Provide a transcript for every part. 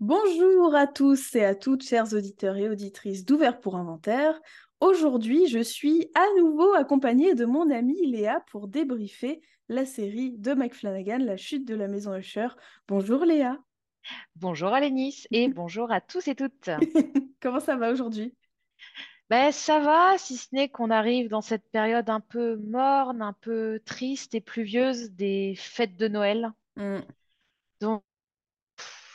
Bonjour à tous et à toutes, chers auditeurs et auditrices d'Ouvert pour Inventaire. Aujourd'hui, je suis à nouveau accompagnée de mon amie Léa pour débriefer la série de Mike Flanagan, La chute de la maison Usher. Bonjour Léa. Bonjour Alénis et bonjour à tous et toutes. Comment ça va aujourd'hui? Ben, ça va, si ce n'est qu'on arrive dans cette période un peu morne, un peu triste et pluvieuse des fêtes de Noël. Hmm. Donc,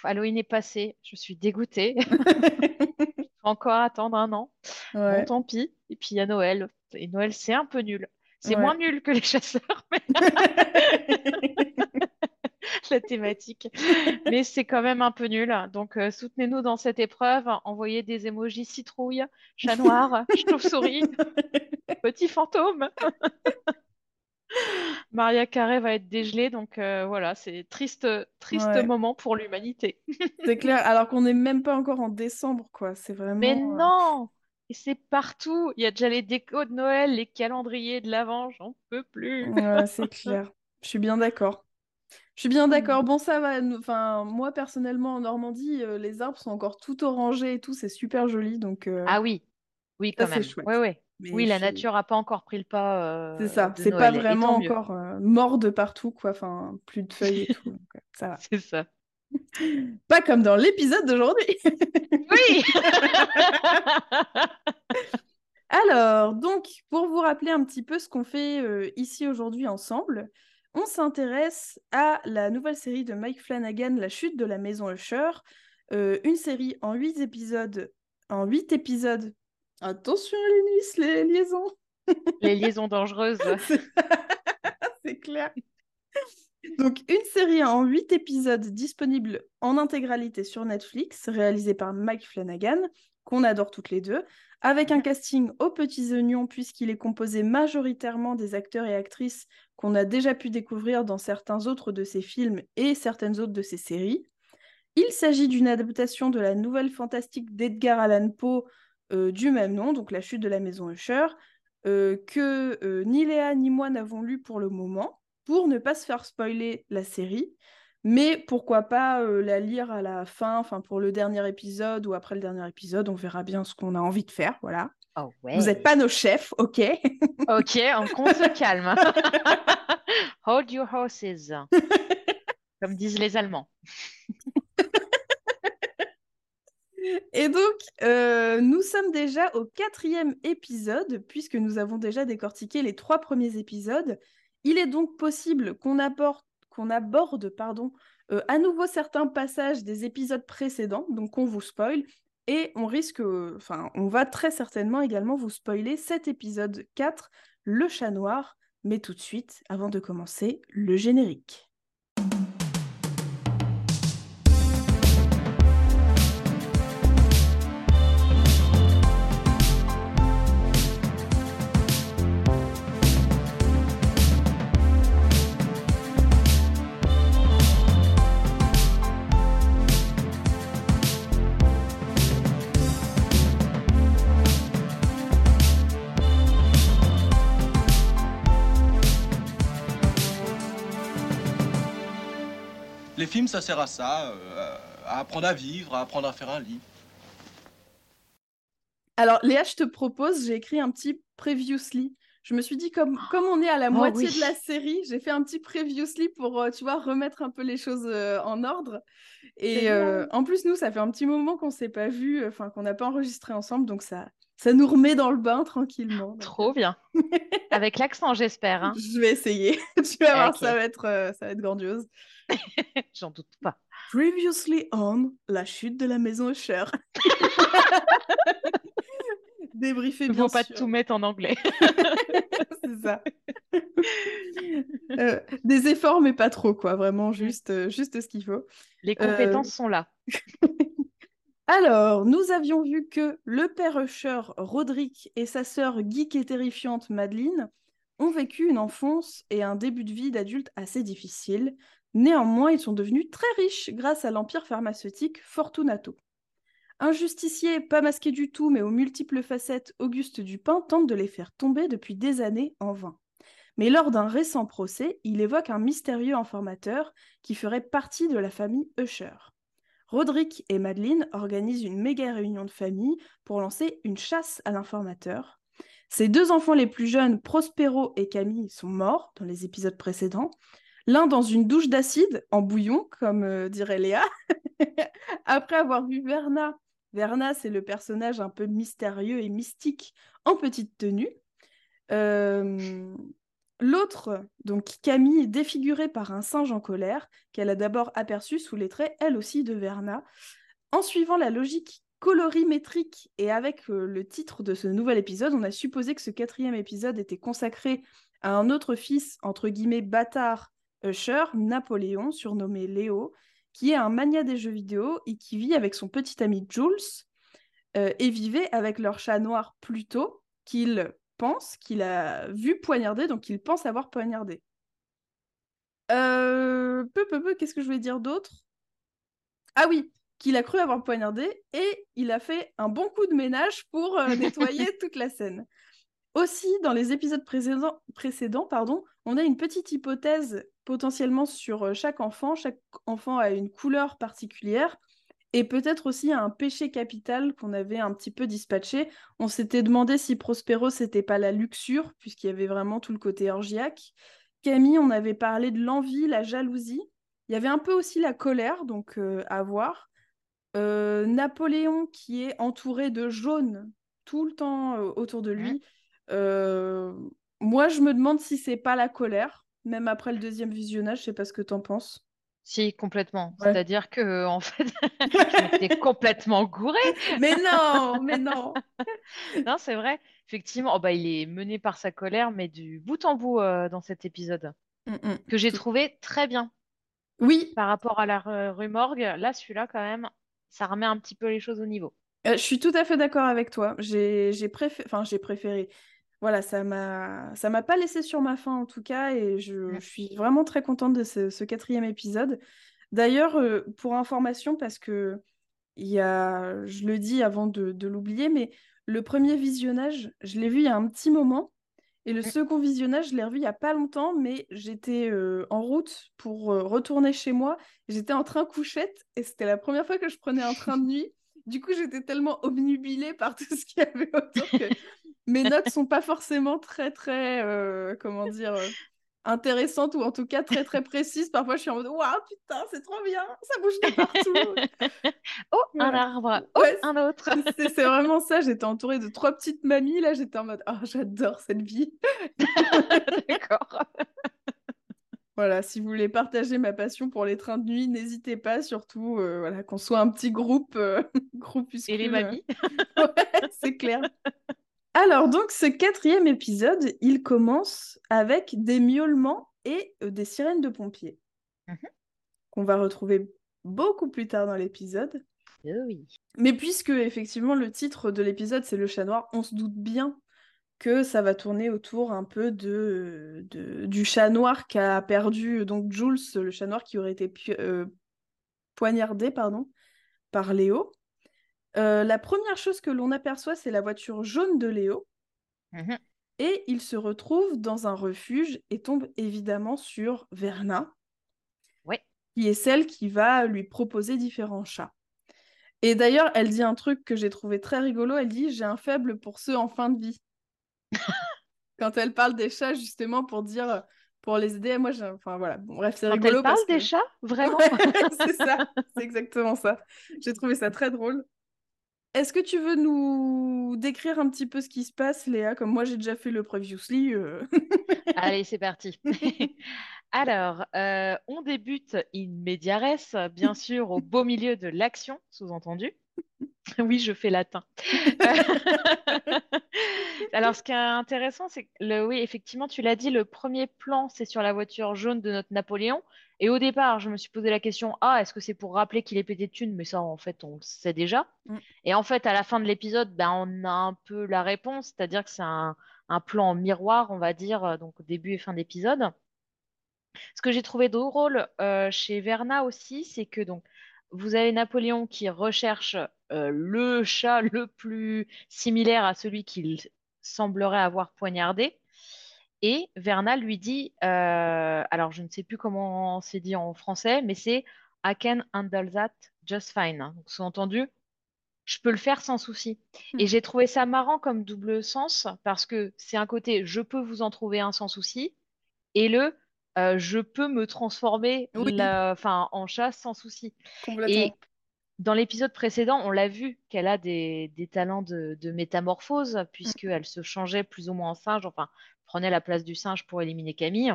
Halloween est passé, je suis dégoûtée. Faut encore attendre un an. Bon, tant pis. Et puis il y a Noël. Et Noël, c'est un peu nul. C'est moins nul que les chasseurs, mais la thématique. Mais c'est quand même un peu nul. Donc, euh, soutenez-nous dans cette épreuve. Envoyez des émojis citrouille, chat noir, chauve-souris, petit fantôme. Maria Carré va être dégelée. Donc, euh, voilà, c'est triste, triste Ouais, moment pour l'humanité. c'est clair. Alors qu'on n'est même pas encore en décembre, quoi. C'est Mais vraiment. euh, non! Et c'est partout. Il y a déjà les décos de Noël, les calendriers de l'Avent. J'en peux plus. Ouais, c'est clair. Je suis bien d'accord. Je suis bien d'accord. Bon, ça va. Enfin, moi, personnellement, en Normandie, euh, les arbres sont encore tout orangés et tout. C'est super joli. Donc, euh, Ah oui, oui, quand même. Oui, oui. Mais Oui, la nature n'a pas encore pris le pas C'est euh, ça. de C'est pas vraiment encore euh, mort de partout, quoi. Enfin, plus de feuilles et tout. donc, euh, ça va. C'est ça. Pas comme dans l'épisode d'aujourd'hui. Oui! Alors, donc, pour vous rappeler un petit peu ce qu'on fait euh, ici aujourd'hui ensemble, on s'intéresse à la nouvelle série de Mike Flanagan, La chute de la maison Usher, une série en huit épisodes. En huit épisodes. Attention, Lénis, les liaisons, Les liaisons dangereuses. c'est c'est clair. Donc, une série en huit épisodes disponible en intégralité sur Netflix, réalisée par Mike Flanagan, qu'on adore toutes les deux, avec un casting aux petits oignons, puisqu'il est composé majoritairement des acteurs et actrices qu'on a déjà pu découvrir dans certains autres de ses films et certaines autres de ses séries. Il s'agit d'une adaptation de la nouvelle fantastique d'Edgar Allan Poe euh, du même nom, donc La chute de la maison Usher, euh, que euh, ni Léa ni moi n'avons lu pour le moment, pour ne pas se faire spoiler la série. Mais pourquoi pas la lire à la fin, enfin pour le dernier épisode ou après le dernier épisode, on verra bien ce qu'on a envie de faire, voilà. Oh Vous n'êtes pas nos chefs, ok? Ok, on, qu'on se calme. Hold your horses, comme disent les Allemands. Et donc, euh, nous sommes déjà au quatrième épisode, puisque nous avons déjà décortiqué les trois premiers épisodes. Il est donc possible qu'on aborde, qu'on pardon, euh, à nouveau certains passages des épisodes précédents, donc on vous spoil, et on risque, euh, enfin, on va très certainement également vous spoiler cet épisode 4, Le chat noir. Mais tout de suite, avant de commencer, le générique. Ça sert à ça, euh, à apprendre à vivre, à apprendre à faire un lit. Alors, Léa, je te propose, j'ai écrit un petit previously. Je me suis dit, comme, comme on est à la Oh moitié oui. de la série, j'ai fait un petit previously pour, euh, tu vois, remettre un peu les choses euh, en ordre. Et euh, en plus, nous, ça fait un petit moment qu'on ne s'est pas vu, enfin, qu'on n'a pas enregistré ensemble, donc ça, ça nous remet dans le bain tranquillement. Donc, Trop bien. Avec l'accent, j'espère. hein. je vais essayer. tu vas voir, ça va être, euh, ça va être grandiose. j'en doute pas. Previously on la chute de la maison Usher. Débriefé, bien faut pas sûr. tout mettre en anglais. C'est ça. Euh, des efforts, mais pas trop, quoi. Vraiment, Mm. juste, euh, juste ce qu'il faut. Les Euh, compétences sont là. Alors, nous avions vu que le père Usher, Roderick, et sa sœur geek et terrifiante, Madeleine, ont vécu une enfance et un début de vie d'adulte assez difficile. Néanmoins, ils sont devenus très riches grâce à l'empire pharmaceutique Fortunato. Un justicier pas masqué du tout, mais aux multiples facettes, Auguste Dupin tente de les faire tomber depuis des années en vain. Mais lors d'un récent procès, il évoque un mystérieux informateur qui ferait partie de la famille Usher. Roderick et Madeleine organisent une méga réunion de famille pour lancer une chasse à l'informateur. Ses deux enfants les plus jeunes, Prospero et Camille, sont morts dans les épisodes précédents. L'un dans une douche d'acide, en bouillon, comme euh, dirait Léa, après avoir vu Verna. Verna, c'est le personnage un peu mystérieux et mystique en petite tenue. Euh, L'autre, donc Camille, défigurée par un singe en colère, qu'elle a d'abord aperçu sous les traits, elle aussi, de Verna. En suivant la logique colorimétrique et avec euh, le titre de ce nouvel épisode, on a supposé que ce quatrième épisode était consacré à un autre fils, entre guillemets, bâtard Usher, Napoléon, surnommé Léo, qui est un mania des jeux vidéo et qui vit avec son petit ami Jules euh, et vivait avec leur chat noir Pluto, qu'il pense qu'il a vu poignarder, donc il pense avoir poignardé. Euh, peu, peu, peu, qu'est-ce que je voulais dire d'autre? Ah oui, qu'il a cru avoir poignardé et il a fait un bon coup de ménage pour euh, nettoyer toute la scène. Aussi, dans les épisodes précédents, précédents pardon, on a une petite hypothèse potentiellement sur euh, chaque enfant. Chaque enfant a une couleur particulière et peut-être aussi un péché capital qu'on avait un petit peu dispatché. On s'était demandé si Prospero, c'était pas la luxure, puisqu'il y avait vraiment tout le côté orgiaque. Camille, on avait parlé de l'envie, la jalousie. Il y avait un peu aussi la colère, donc euh, à voir. Euh, Napoléon, qui est entouré de jaune tout le temps euh, autour de lui. moi, je me demande si c'est pas la colère, même après le deuxième visionnage. Je sais pas ce que tu en penses. Si, complètement. C'est-à-dire que, en fait, je m'étais complètement gourée. Mais non, mais non. non, c'est vrai. Effectivement, oh, bah, il est mené par sa colère, mais du bout en bout euh, dans cet épisode, mm, mm. que j'ai trouvé très bien. Oui. Par rapport à la rue Morgue, là, celui-là, quand même, ça remet un petit peu les choses au niveau. Euh, je suis tout à fait d'accord avec toi. J'ai préféré, enfin, j'ai préféré voilà, ça m'a ça m'a pas laissé sur ma faim en tout cas, et je, suis vraiment très contente de ce, quatrième épisode. D'ailleurs, euh, pour information, parce que il y a, je le dis avant de, l'oublier, mais le premier visionnage, je l'ai vu il y a un petit moment, et le second visionnage, je l'ai revu il y a pas longtemps, mais j'étais euh, en route pour euh, retourner chez moi. J'étais en train couchette, et c'était la première fois que je prenais un train de nuit. Du coup, j'étais tellement obnubilée par tout ce qu'il y avait autour que mes notes sont pas forcément très très euh, comment dire euh, intéressantes ou en tout cas très très précises. Parfois je suis en mode waouh putain c'est trop bien, ça bouge de partout. oh un arbre, oh un autre. c'est vraiment ça. J'étais entourée de trois petites mamies là. J'étais en mode oh j'adore cette vie. D'accord. Voilà, si vous voulez partager ma passion pour les trains de nuit, n'hésitez pas, surtout euh, voilà, qu'on soit un petit groupe, groupuscule. Et les mamies. ouais, c'est clair. Alors, donc, ce quatrième épisode, il commence avec des miaulements et euh, des sirènes de pompiers. Mhm. Qu'on va retrouver beaucoup plus tard dans l'épisode. Oh oui. Mais puisque, effectivement, le titre de l'épisode, c'est Le chat noir, on se doute bien que ça va tourner autour un peu de, du chat noir qu'a perdu donc Jules, le chat noir qui aurait été euh, poignardé pardon, par Léo. Euh, la première chose que l'on aperçoit, c'est la voiture jaune de Léo. Mhm. Et il se retrouve dans un refuge et tombe évidemment sur Verna, qui est celle qui va lui proposer différents chats. Et d'ailleurs, elle dit un truc que j'ai trouvé très rigolo. Elle dit J'ai un faible pour ceux en fin de vie. Quand elle parle des chats, justement, pour dire pour les aider. Moi, enfin voilà. bref, c'est rigolo. Elle parle des chats, vraiment? c'est ça, c'est exactement ça. J'ai trouvé ça très drôle. Est-ce que tu veux nous décrire un petit peu ce qui se passe, Léa? Comme moi, j'ai déjà fait le previously. Euh. Allez, c'est parti. Alors, euh, on débute in media res, bien sûr, au beau milieu de l'action, sous-entendu. oui, je fais latin. Alors, ce qui est intéressant, c'est que, oui, effectivement, tu l'as dit, le premier plan, c'est sur la voiture jaune de notre Napoléon. Et au départ, je me suis posé la question, ah, est-ce que c'est pour rappeler qu'il est pété de thunes? Mais ça, en fait, on le sait déjà. Mm. Et en fait, à la fin de l'épisode, ben, on a un peu la réponse, c'est-à-dire que c'est un, plan miroir, on va dire, euh, donc début et fin d'épisode. Ce que j'ai trouvé drôle euh, chez Verna aussi, c'est que donc vous avez Napoléon qui recherche euh, le chat le plus similaire à celui qu'il semblerait avoir poignardé. Et Verna lui dit, euh, alors je ne sais plus comment c'est dit en français, mais c'est I can handle that just fine. Donc, sous-entendu, je peux le faire sans souci. Hmm. Et j'ai trouvé ça marrant comme double sens parce que c'est un côté, je peux vous en trouver un sans souci, et le, euh, je peux me transformer Oui. la- enfin, en chat sans souci. Complètement. Et dans l'épisode précédent, on l'a vu qu'elle a des, des talents de, de métamorphose, puisqu'elle se changeait plus ou moins en singe, enfin, prenait la place du singe pour éliminer Camille.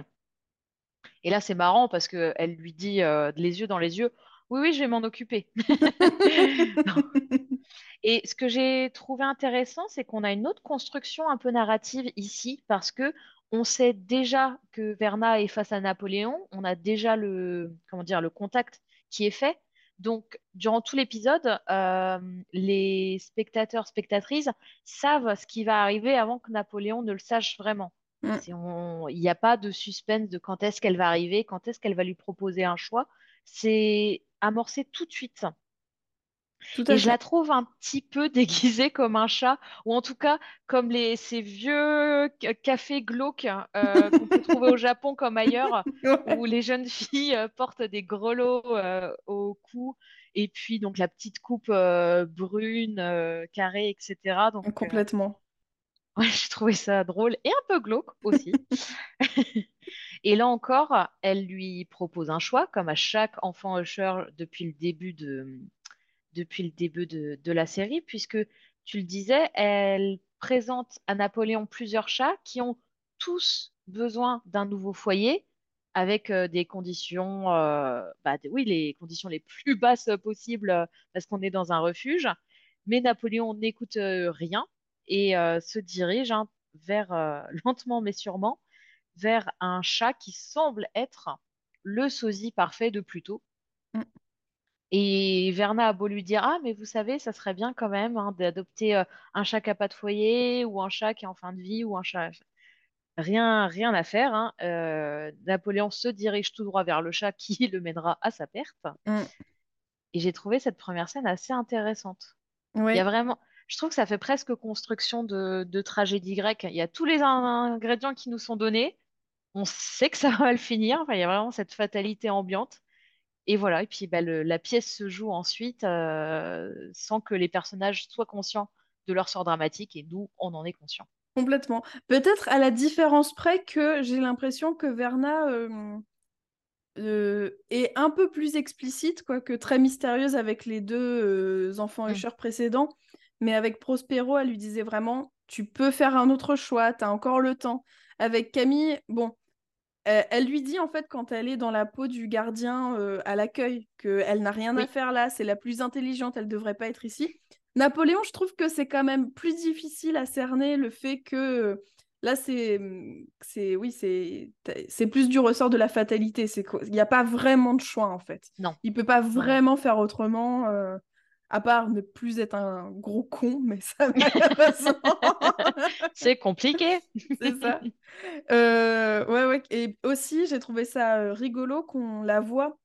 Et là, c'est marrant parce qu'elle lui dit, euh, les yeux dans les yeux, oui, oui, je vais m'en occuper. Et ce que j'ai trouvé intéressant, c'est qu'on a une autre construction un peu narrative ici, parce que on sait déjà que Verna est face à Napoléon, on a déjà le, comment dire, le contact qui est fait. Donc, durant tout l'épisode, euh, les spectateurs, spectatrices savent ce qui va arriver avant que Napoléon ne le sache vraiment. Mm. Il n'y a pas de suspense de quand est-ce qu'elle va arriver, quand est-ce qu'elle va lui proposer un choix. C'est amorcé tout de suite. Tout à Et je la trouve un petit peu déguisée comme un chat, ou en tout cas comme les, ces vieux ca- cafés glauques euh, qu'on peut trouver au Japon comme ailleurs, Ouais. où les jeunes filles euh, portent des grelots euh, au cou, et puis donc la petite coupe brune, carrée, etc. Donc euh, Complètement. ouais, j'ai trouvé ça drôle et un peu glauque aussi. Et là encore, elle lui propose un choix, comme à chaque enfant Usher depuis le début de, depuis le début de, la série, puisque tu le disais, elle présente à Napoléon plusieurs chats qui ont tous besoin d'un nouveau foyer avec euh, des conditions, euh, bah, oui, les conditions les plus basses possibles euh, parce qu'on est dans un refuge. Mais Napoléon n'écoute rien et se dirige hein, vers, lentement mais sûrement, vers un chat qui semble être le sosie parfait de Pluto. Mm. Et Verna a beau lui dire, Ah, mais vous savez, ça serait bien quand même hein, d'adopter euh, un chat qui n'a pas de foyer, ou un chat qui est en fin de vie, ou un chat. Rien, rien à faire. hein. Euh, Napoléon se dirige tout droit vers le chat qui le mènera à sa perte. Mm. Et j'ai trouvé cette première scène assez intéressante. Il Oui. y a vraiment. Je trouve que ça fait presque construction de, de tragédie grecque. Il y a tous les in- ingrédients qui nous sont donnés. On sait que ça va le finir. Enfin, il y a vraiment cette fatalité ambiante. Et voilà, et puis bah, le- la pièce se joue ensuite euh, sans que les personnages soient conscients de leur sort dramatique, et nous, on en est conscient. Complètement. Peut-être à la différence près que j'ai l'impression que Verna euh, euh, est un peu plus explicite, quoique très mystérieuse avec les deux enfants Mm. Usher précédents. Mais avec Prospero, elle lui disait vraiment, tu peux faire un autre choix, tu as encore le temps. Avec Camille, bon, euh, elle lui dit en fait quand elle est dans la peau du gardien euh, à l'accueil qu'elle n'a rien à faire là, c'est la plus intelligente, elle devrait pas être ici. Napoléon, je trouve que c'est quand même plus difficile à cerner le fait que euh, là c'est c'est oui c'est c'est plus du ressort de la fatalité, c'est qu'il n'y a pas vraiment de choix en fait. Non. Il peut pas vraiment faire autrement. euh, à part ne plus être un gros con, mais ça. C'est compliqué. C'est ça. Euh, ouais, ouais. Et aussi, j'ai trouvé ça euh, rigolo qu'on la voit.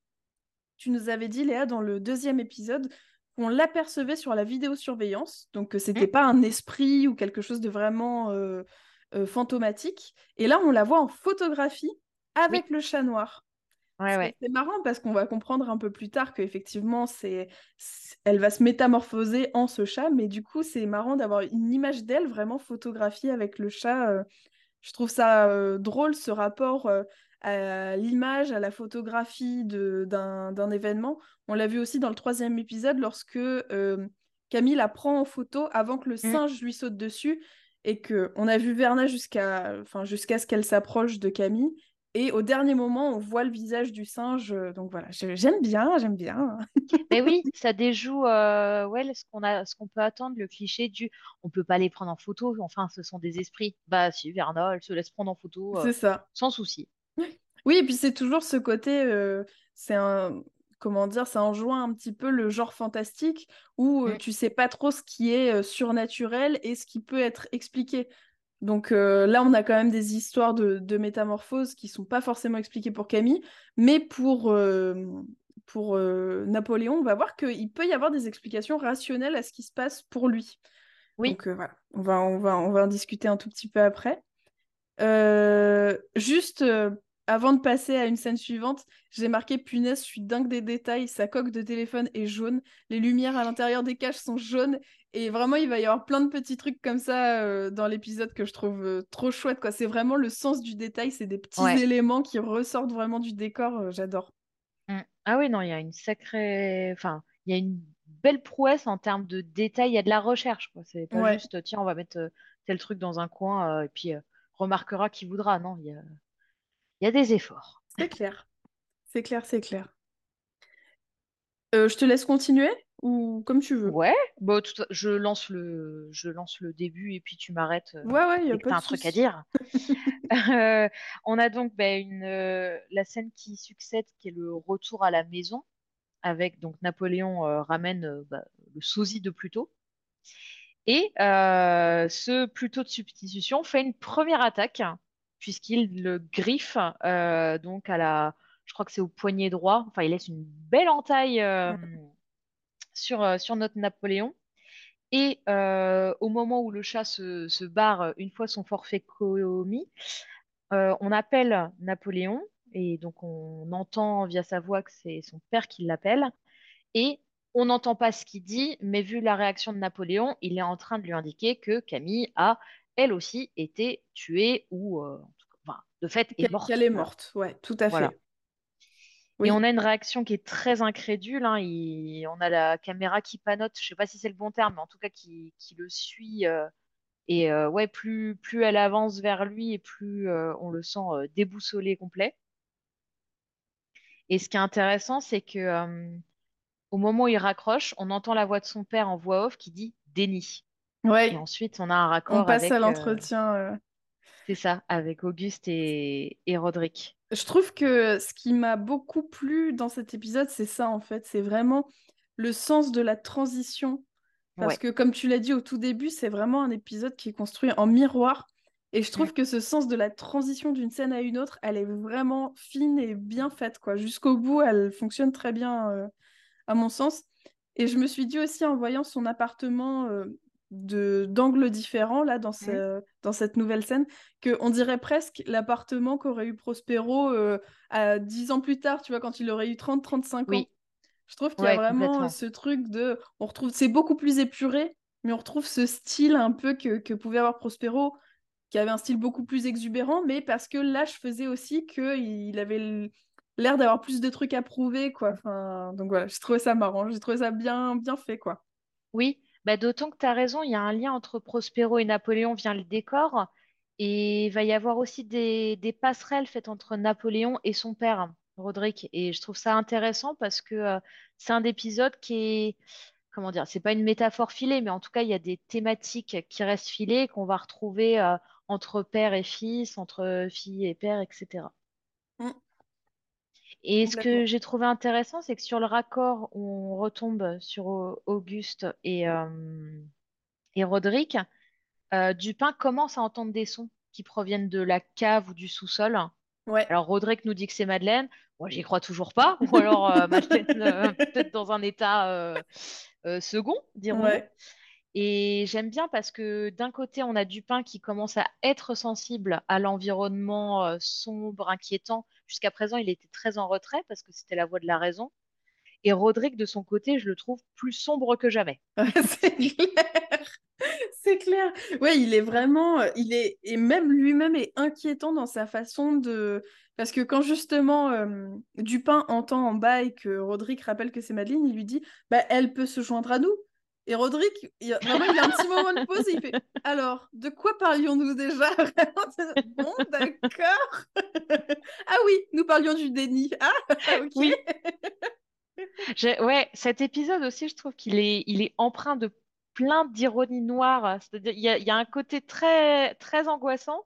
Tu nous avais dit, Léa, dans le deuxième épisode, qu'on l'apercevait sur la vidéosurveillance. Donc, que c'était Mm. pas un esprit ou quelque chose de vraiment euh, euh, fantomatique. Et là, on la voit en photographie avec le chat noir. Ouais, C'est- ouais. C'est marrant parce qu'on va comprendre un peu plus tard qu'effectivement, c'est, elle va se métamorphoser en ce chat, mais du coup, c'est marrant d'avoir une image d'elle vraiment photographiée avec le chat. euh, Je trouve ça euh, drôle, ce rapport euh, à l'image, à la photographie de, d'un, d'un événement. On l'a vu aussi dans le troisième épisode lorsque Camille la prend en photo avant que le singe lui saute dessus et que on a vu Verna jusqu'à, enfin, jusqu'à ce qu'elle s'approche de Camille. Et au dernier moment, on voit le visage du singe. euh, Donc voilà, j'ai- j'aime bien, j'aime bien. Mais oui, ça déjoue euh, ouais, ce qu'on a, ce qu'on peut attendre, le cliché du on peut pas les prendre en photo, enfin, ce sont des esprits. Bah si, Verna, elle se laisse prendre en photo euh, C'est ça. sans souci. Oui, et puis c'est toujours ce côté, euh, c'est un, comment dire, ça enjoint un petit peu le genre fantastique où euh, Mm. tu sais pas trop ce qui est euh, surnaturel et ce qui peut être expliqué. Donc euh, là, on a quand même des histoires de, de métamorphose qui sont pas forcément expliquées pour Camille, mais pour, euh, pour euh, Napoléon, on va voir qu'il peut y avoir des explications rationnelles à ce qui se passe pour lui. Oui. Donc voilà, on va, on, va, on va en discuter un tout petit peu après. Juste avant de passer à une scène suivante, j'ai marqué punaise, je suis dingue des détails. Sa coque de téléphone est jaune, les lumières à l'intérieur des caches sont jaunes. Et vraiment, il va y avoir plein de petits trucs comme ça euh, dans l'épisode que je trouve euh, trop chouette. Quoi. C'est vraiment le sens du détail, c'est des petits éléments qui ressortent vraiment du décor. Euh, j'adore. Mmh. Ah oui, non, il y a une sacrée. Enfin, il y a une belle prouesse en termes de détails. Il y a de la recherche. Quoi. C'est pas juste, tiens, on va mettre tel truc dans un coin et puis remarquera qui voudra. Non, il y a il y a des efforts. C'est clair. C'est clair, c'est clair. Je te laisse continuer ou comme tu veux. Ouais, bon, je, lance le, je lance le début et puis tu m'arrêtes. Euh, ouais, ouais, il y a pas un truc à dire. Euh, on a donc bah, une, la scène qui succède qui est le retour à la maison avec donc Napoléon ramène bah, le sosie de Pluto. Et ce Pluto de substitution fait une première attaque puisqu'il le griffe euh, donc à la, je crois que c'est au poignet droit. Enfin, il laisse une belle entaille euh, sur, euh, sur notre Napoléon. Et au moment où le chat se, barre, une fois son forfait commis, on appelle Napoléon et donc on entend via sa voix que c'est son père qui l'appelle. Et on n'entend pas ce qu'il dit, mais vu la réaction de Napoléon, il est en train de lui indiquer que Camille a elle aussi été tuée ou de fait est morte. Qu'elle est morte, ouais, tout à fait. Et on a une réaction qui est très incrédule. Hein. On a la caméra qui panote, je sais pas si c'est le bon terme, mais en tout cas qui, le suit. Euh, et euh, ouais, plus, plus elle avance vers lui et plus euh, on le sent déboussolé complet. Et ce qui est intéressant, c'est que au moment où il raccroche, on entend la voix de son père en voix off qui dit déni. Ouais. Et ensuite, on a un raccord. On passe à l'entretien. C'est ça, avec Auguste et, et Roderick. Je trouve que ce qui m'a beaucoup plu dans cet épisode, c'est ça en fait. C'est vraiment le sens de la transition. Parce que comme tu l'as dit au tout début, c'est vraiment un épisode qui est construit en miroir. Et je trouve que ce sens de la transition d'une scène à une autre, elle est vraiment fine et bien faite. quoi. Jusqu'au bout, elle fonctionne très bien, euh, à mon sens. Et je me suis dit aussi en voyant son appartement euh, de d'angles différents là dans, ce, dans cette nouvelle scène que on dirait presque l'appartement qu'aurait eu Prospero euh, à 10 ans plus tard, tu vois, quand il aurait eu 30 35 ans. Je trouve qu'il y a vraiment ce truc de on retrouve c'est beaucoup plus épuré, mais on retrouve ce style un peu que, que pouvait avoir Prospero qui avait un style beaucoup plus exubérant mais parce que là je faisais aussi que il avait l'air d'avoir plus de trucs à prouver quoi. Enfin, donc voilà, j'ai trouvé ça marrant, j'ai trouvé ça bien bien fait quoi. Oui, bah, d'autant que tu as raison, il y a un lien entre Prospero et Napoléon via le décor. Et il va y avoir aussi des, passerelles faites entre Napoléon et son père, Roderick. Et je trouve ça intéressant parce que euh, c'est un épisode qui est, comment dire, c'est pas une métaphore filée, mais en tout cas, il y a des thématiques qui restent filées, qu'on va retrouver euh, entre père et fils, entre fille et père, etc. Et ce que j'ai trouvé intéressant, c'est que sur le raccord, on retombe sur Auguste et, euh, et Roderick. Euh, Dupin commence à entendre des sons qui proviennent de la cave ou du sous-sol. Ouais. Alors Roderick nous dit que c'est Madeleine. Moi, j'y crois toujours pas. Ou alors euh, Madeleine peut-être dans un état second, dirons-nous. Et j'aime bien parce que d'un côté, on a Dupin qui commence à être sensible à l'environnement euh, sombre, inquiétant. Jusqu'à présent, il était très en retrait parce que c'était la voix de la raison. Et Roderick, de son côté, je le trouve plus sombre que jamais. C'est clair. C'est clair. Ouais, il est vraiment, il est et même lui-même est inquiétant dans sa façon de, parce que quand justement euh, Dupin entend en bas et que Roderick rappelle que c'est Madeleine, il lui dit, bah elle peut se joindre à nous. Et Roderick, il a, vraiment, il a un petit moment de pause et il fait Alors, de quoi parlions-nous déjà? Bon, d'accord. ah oui, nous parlions du déni. Ah, ok. Oui. ouais, cet épisode aussi, je trouve qu'il est, il est empreint de plein d'ironie noire. C'est-à-dire, il y a, y a, un côté très, très angoissant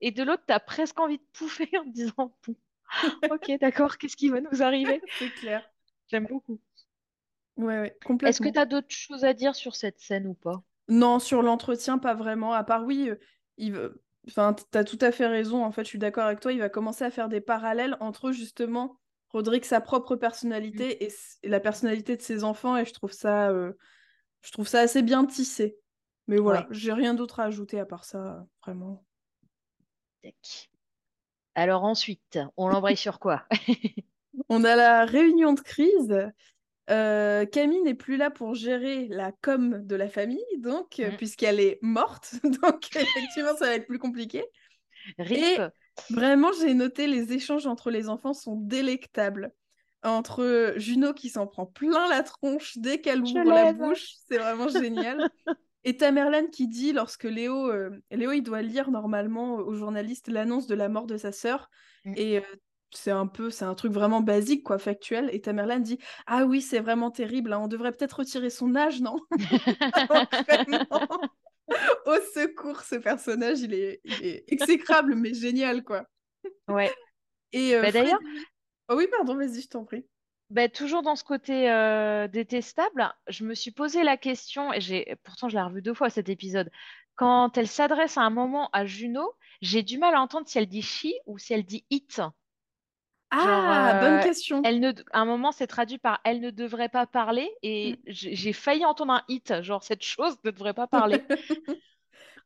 et de l'autre, tu as presque envie de pouffer en disant Ok, d'accord, qu'est-ce qui va nous arriver C'est clair. J'aime beaucoup. Ouais, complètement. Est-ce que tu as d'autres choses à dire sur cette scène ou pas? Non, sur l'entretien, pas vraiment. À part, oui, euh, il Enfin, tu as tout à fait raison. En fait, je suis d'accord avec toi. Il va commencer à faire des parallèles entre justement Roderick, sa propre personnalité et, la personnalité de ses enfants. Et je trouve ça, euh, je trouve ça assez bien tissé. Mais voilà, j'ai rien d'autre à ajouter à part ça, vraiment. Alors ensuite, on l'embraye sur quoi? On a la réunion de crise. Euh, Camille n'est plus là pour gérer la com de la famille, donc, euh, Mm. puisqu'elle est morte. Donc, effectivement, ça va être plus compliqué. RIP. Vraiment, j'ai noté les échanges entre les enfants sont délectables. Entre Juno qui s'en prend plein la tronche dès qu'elle ouvre la bouche, c'est vraiment génial. Et Tamerlan qui dit, lorsque Léo, euh, Léo il doit lire normalement au journaliste l'annonce de la mort de sa sœur, Mm. et c'est un peu, c'est un truc vraiment basique, quoi, factuel. Et Tamerlan dit, ah oui, c'est vraiment terrible, hein, on devrait peut-être retirer son âge, non. Au secours, ce personnage, il est, il est exécrable, mais génial, quoi. Ouais. Et euh, Bah, d'ailleurs- Oh oui, pardon, vas-y, je t'en prie. Bah, toujours dans ce côté euh, détestable, je me suis posé la question, et j'ai pourtant je l'ai revu deux fois cet épisode. Quand elle s'adresse à un moment à Juno, j'ai du mal à entendre si elle dit she ou si elle dit it. Ah, euh, bonne question. Elle ne, à un moment, c'est traduit par elle ne devrait pas parler, et j'ai j'ai failli entendre un it, genre cette chose ne devrait pas parler.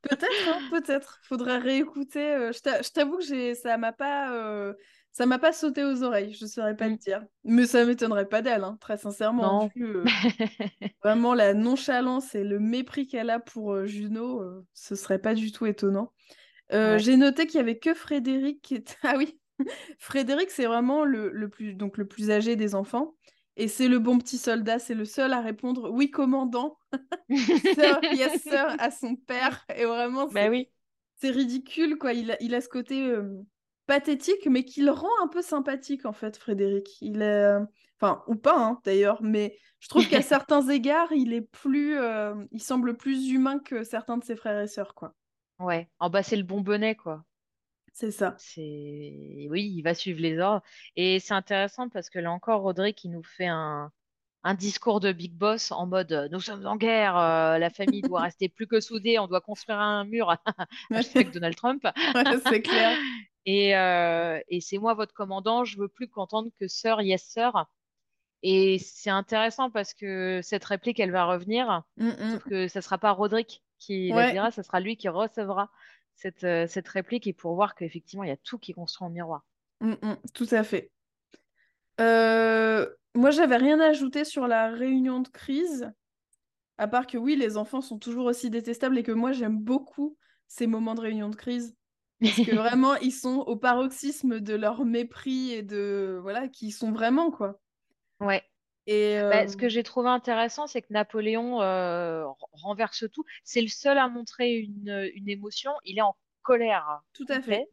Peut-être, hein, peut-être. Faudrait réécouter. euh, je t'a- je t'avoue que j'ai, ça m'a pas, euh, ça m'a pas sauté aux oreilles. Je saurais pas Mm. te dire. Mais ça m'étonnerait pas d'elle, hein, très sincèrement. Non. Vu, euh, vraiment la nonchalance et le mépris qu'elle a pour euh, Juno, euh, ce serait pas du tout étonnant. Euh, Ouais. J'ai noté qu'il y avait que Frédéric qui était. Ah oui, Frédéric, c'est vraiment le, le plus, donc le plus âgé des enfants. Et c'est le bon petit soldat, c'est le seul à répondre oui, commandant, sir, yes, sir, à son père. Et vraiment, Bah c'est oui. ridicule, quoi. Il a, il a ce côté euh, pathétique, mais qui le rend un peu sympathique, en fait, Frédéric. Il est... Enfin, ou pas, hein, d'ailleurs, mais je trouve qu'à certains égards, il est plus... euh, Il semble plus humain que certains de ses frères et sœurs, quoi. Ouais. En bas, c'est le bon bonnet, quoi. C'est ça. C'est oui, il va suivre les ordres. Et c'est intéressant parce que là encore, Roderick, il nous fait un, un discours de Big Boss en mode euh, Nous sommes en guerre, euh, la famille doit rester plus que soudée, on doit construire un mur. Hashtag Donald Trump. Ouais, c'est clair. Et, euh, et c'est moi votre commandant, je veux plus qu'entendre que sœur, yes sœur. Et c'est intéressant parce que cette réplique, elle va revenir, Mm, mm. sauf que ça sera pas Roderick qui Ouais. la dira, ça sera lui qui recevra cette, euh, cette réplique et pour voir qu'effectivement, il y a tout qui est construit en miroir. Mm, mm, tout à fait. Euh, moi, j'avais rien à ajouter sur la réunion de crise, à part que oui, les enfants sont toujours aussi détestables et que moi, j'aime beaucoup ces moments de réunion de crise. Parce que vraiment, ils sont au paroxysme de leur mépris et de... Voilà, qui sont vraiment, quoi. Ouais. Et Bah, euh, ce que j'ai trouvé intéressant, c'est que Napoléon euh, renverse tout. C'est le seul à montrer une, une émotion. Il est en colère tout à fait.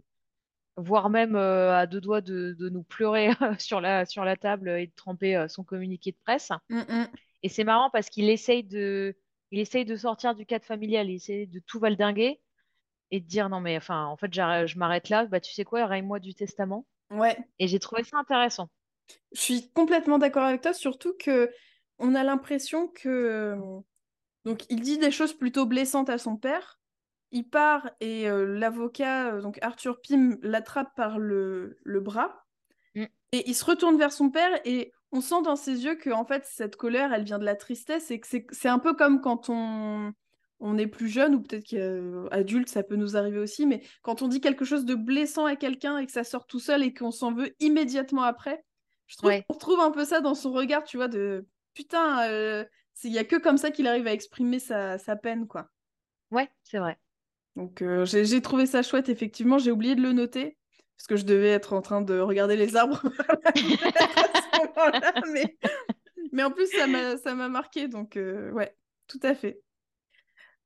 voire même euh, à deux doigts de, de nous pleurer sur la, sur la table et de tremper euh, son communiqué de presse. Mm, mm. Et c'est marrant parce qu'il essaye de, il essaye de sortir du cadre familial, il essaye de tout valdinguer et de dire non mais enfin en fait je m'arrête là. Bah tu sais quoi, raye-moi du testament. Ouais. Et j'ai trouvé ça intéressant. Je suis complètement d'accord avec toi, surtout que on a l'impression que euh, donc il dit des choses plutôt blessantes à son père. Il part et euh, l'avocat, euh, donc Arthur Pym, l'attrape par le, le bras Mm. et il se retourne vers son père et on sent dans ses yeux que en fait cette colère, elle vient de la tristesse et que c'est c'est un peu comme quand on on est plus jeune ou peut-être qu'adulte ça peut nous arriver aussi, mais quand on dit quelque chose de blessant à quelqu'un et que ça sort tout seul et qu'on s'en veut immédiatement après, je trouve Ouais. qu'on retrouve un peu ça dans son regard, tu vois, de putain, euh, il y a que comme ça qu'il arrive à exprimer sa, sa peine, quoi. Ouais, c'est vrai. Donc euh, j'ai trouvé ça chouette, effectivement, j'ai oublié de le noter, parce que je devais être en train de regarder les arbres à ce moment-là, mais... mais en plus ça m'a ça m'a marqué, donc euh, ouais, tout à fait.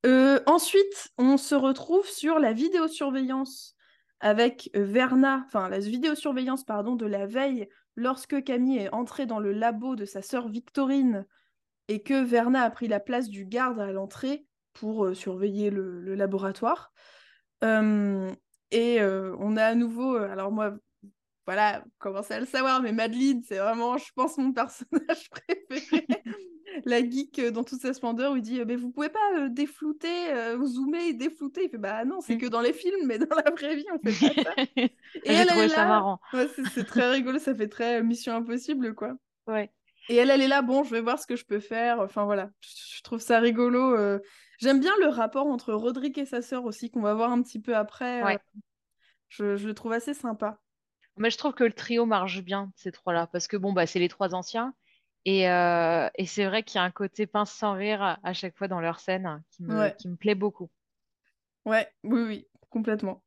Euh, ensuite, on se retrouve sur la vidéosurveillance avec Verna, enfin la vidéosurveillance pardon de la veille lorsque Camille est entrée dans le labo de sa sœur Victorine et que Verna a pris la place du garde à l'entrée pour euh, surveiller le, laboratoire. Euh, et euh, on a à nouveau, alors moi, voilà, commencez à le savoir, mais Madeleine, c'est vraiment, je pense, mon personnage préféré. La geek euh, dans toute sa splendeur il dit euh, mais vous pouvez pas euh, déflouter, zoomer et déflouter? Il fait bah non, c'est Mm. que dans les films, mais dans la vraie vie, on fait pas ça. Et elle, trouvé elle est ça là. marrant. Ouais, c'est très rigolo, ça fait très Mission Impossible, quoi. Ouais. Et elle, elle est là, bon, je vais voir ce que je peux faire. Enfin voilà, je trouve ça rigolo. J'aime bien le rapport entre Roderick et sa sœur aussi, qu'on va voir un petit peu après. Ouais. Je, je le trouve assez sympa. Mais je trouve que le trio marche bien, ces trois-là, parce que bon, bah, c'est les trois anciens. Et, euh, et c'est vrai qu'il y a un côté pince sans rire à, chaque fois dans leur scène qui me, Ouais. qui me plaît beaucoup. Ouais, oui, oui, complètement.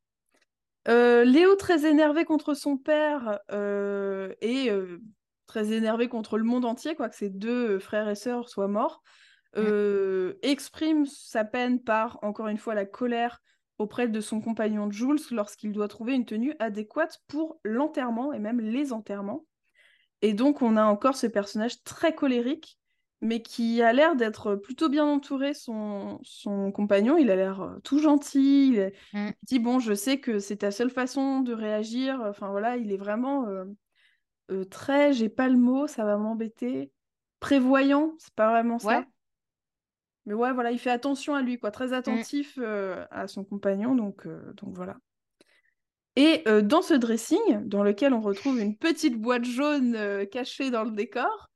Euh, Léo très énervé contre son père euh, et euh, très énervé contre le monde entier, quoi, que ses deux frères et sœurs soient morts, exprime sa peine par, encore une fois, la colère auprès de son compagnon Jules lorsqu'il doit trouver une tenue adéquate pour l'enterrement et même les enterrements. Et donc on a encore ce personnage très colérique, mais qui a l'air d'être plutôt bien entouré, son, son compagnon. Il a l'air euh, tout gentil. Il, est- Mm. il dit, bon, je sais que c'est ta seule façon de réagir. Enfin voilà, il est vraiment euh, euh, très, j'ai pas le mot, ça va m'embêter. Prévoyant, c'est pas vraiment ça. Ouais. Mais ouais, voilà, il fait attention à lui, quoi, très attentif euh, à son compagnon, donc, donc voilà. Et euh, dans ce dressing, dans lequel on retrouve une petite boîte jaune euh, cachée dans le décor,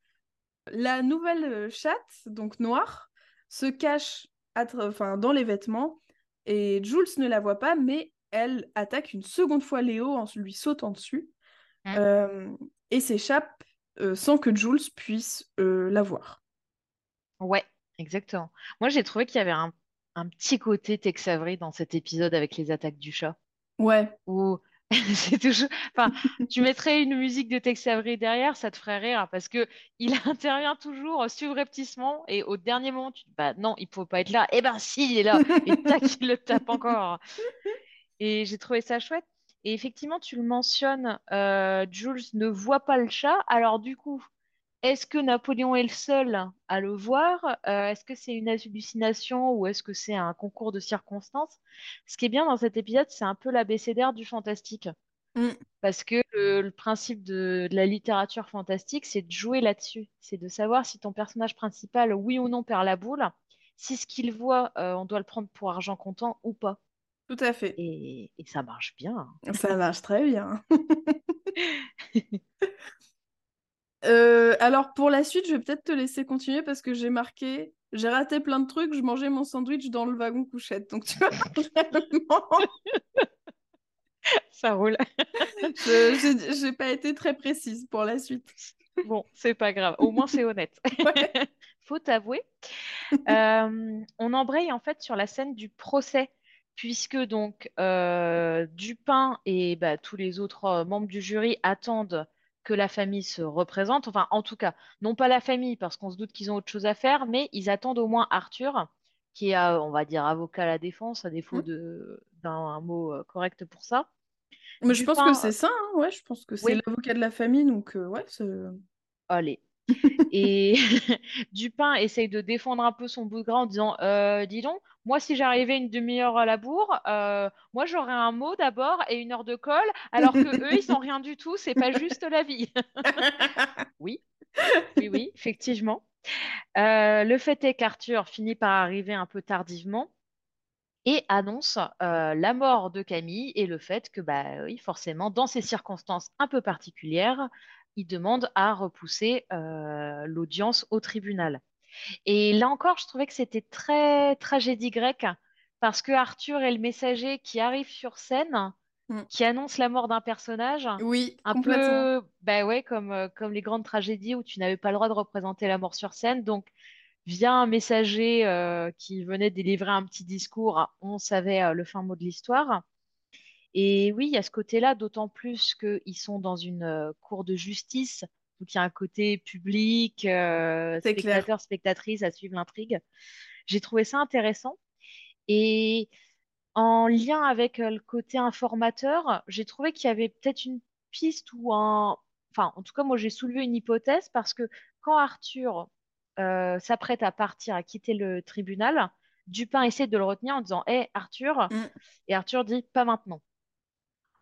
la nouvelle euh, chatte, donc noire, se cache enfin, dans les vêtements et Jules ne la voit pas, mais elle attaque une seconde fois Léo en lui sautant dessus Mm. euh, et s'échappe sans que Jules puisse la voir. Ouais, exactement. Moi, j'ai trouvé qu'il y avait un, un petit côté Tex Avery dans cet épisode avec les attaques du chat. Ouais, Où c'est toujours. Enfin, tu mettrais une musique de Tex Avery derrière, ça te ferait rire parce que il intervient toujours subrepticement et au dernier moment, tu te dis, bah non, il faut pas être là. Eh ben si, il est là. Et tac, il le tape encore. Et j'ai trouvé ça chouette. Et effectivement, tu le mentionnes, euh, Jules ne voit pas le chat. Alors du coup, est-ce que Napoléon est le seul à le voir? Euh, est-ce que c'est une hallucination ou est-ce que c'est un concours de circonstances? Ce qui est bien dans cet épisode, c'est un peu l'abécédaire du fantastique. Mm. Parce que le, le principe de, de la littérature fantastique, c'est de jouer là-dessus. C'est de savoir si ton personnage principal, oui ou non, perd la boule, si ce qu'il voit, euh, on doit le prendre pour argent comptant ou pas. tout à fait. Et, et ça marche bien. Ça marche très bien. Euh, alors pour la suite, je vais peut-être te laisser continuer parce que j'ai marqué, j'ai raté plein de trucs, je mangeais mon sandwich dans le wagon couchette. Donc tu vois, vraiment, Ça roule. je- j'ai pas été très précise pour la suite. Bon, c'est pas grave. Au moins, c'est honnête. Ouais. Faut t'avouer. Euh, on embraye en fait sur la scène du procès, puisque donc euh, Dupin et bah, tous les autres euh, membres du jury attendent que la famille se représente. Enfin, en tout cas, non pas la famille, parce qu'on se doute qu'ils ont autre chose à faire, mais ils attendent au moins Arthur, qui est, euh, on va dire, avocat à la défense, à défaut Mm. de d'un un mot euh, correct pour ça. Mais je pense que c'est ça, hein, ouais, je pense que c'est l'avocat de la famille, donc euh, ouais, c'est... Allez. Et Dupin essaye de défendre un peu son bout de gras en disant euh, Dis donc, moi, si j'arrivais une demi-heure à la bourre, euh, moi, j'aurais un mot d'abord et une heure de colle, alors que eux, ils sont rien du tout, c'est pas juste la vie. Oui, oui, effectivement. Euh, le fait est qu'Arthur finit par arriver un peu tardivement et annonce la mort de Camille et le fait que, bah oui, forcément, dans ces circonstances un peu particulières, il demande à repousser euh, l'audience au tribunal. Et là encore, je trouvais que c'était très tragédie grecque parce que Arthur est le messager qui arrive sur scène, Mm. qui annonce la mort d'un personnage. Oui, Un peu, bah ouais, comme, euh, comme les grandes tragédies où tu n'avais pas le droit de représenter la mort sur scène. Donc, via un messager euh, qui venait délivrer un petit discours, on savait euh, le fin mot de l'histoire. Et oui, il y a ce côté-là, d'autant plus qu'ils sont dans une euh, cour de justice, donc il y a un côté public, euh, C'est clair. spectateur, spectatrice à suivre l'intrigue. J'ai trouvé ça intéressant. Et en lien avec euh, le côté informateur, j'ai trouvé qu'il y avait peut-être une piste ou un... Enfin, en tout cas, moi, j'ai soulevé une hypothèse parce que quand Arthur s'apprête à partir, à quitter le tribunal, Dupin essaie de le retenir en disant Hé, Arthur Mm. Et Arthur dit Pas maintenant.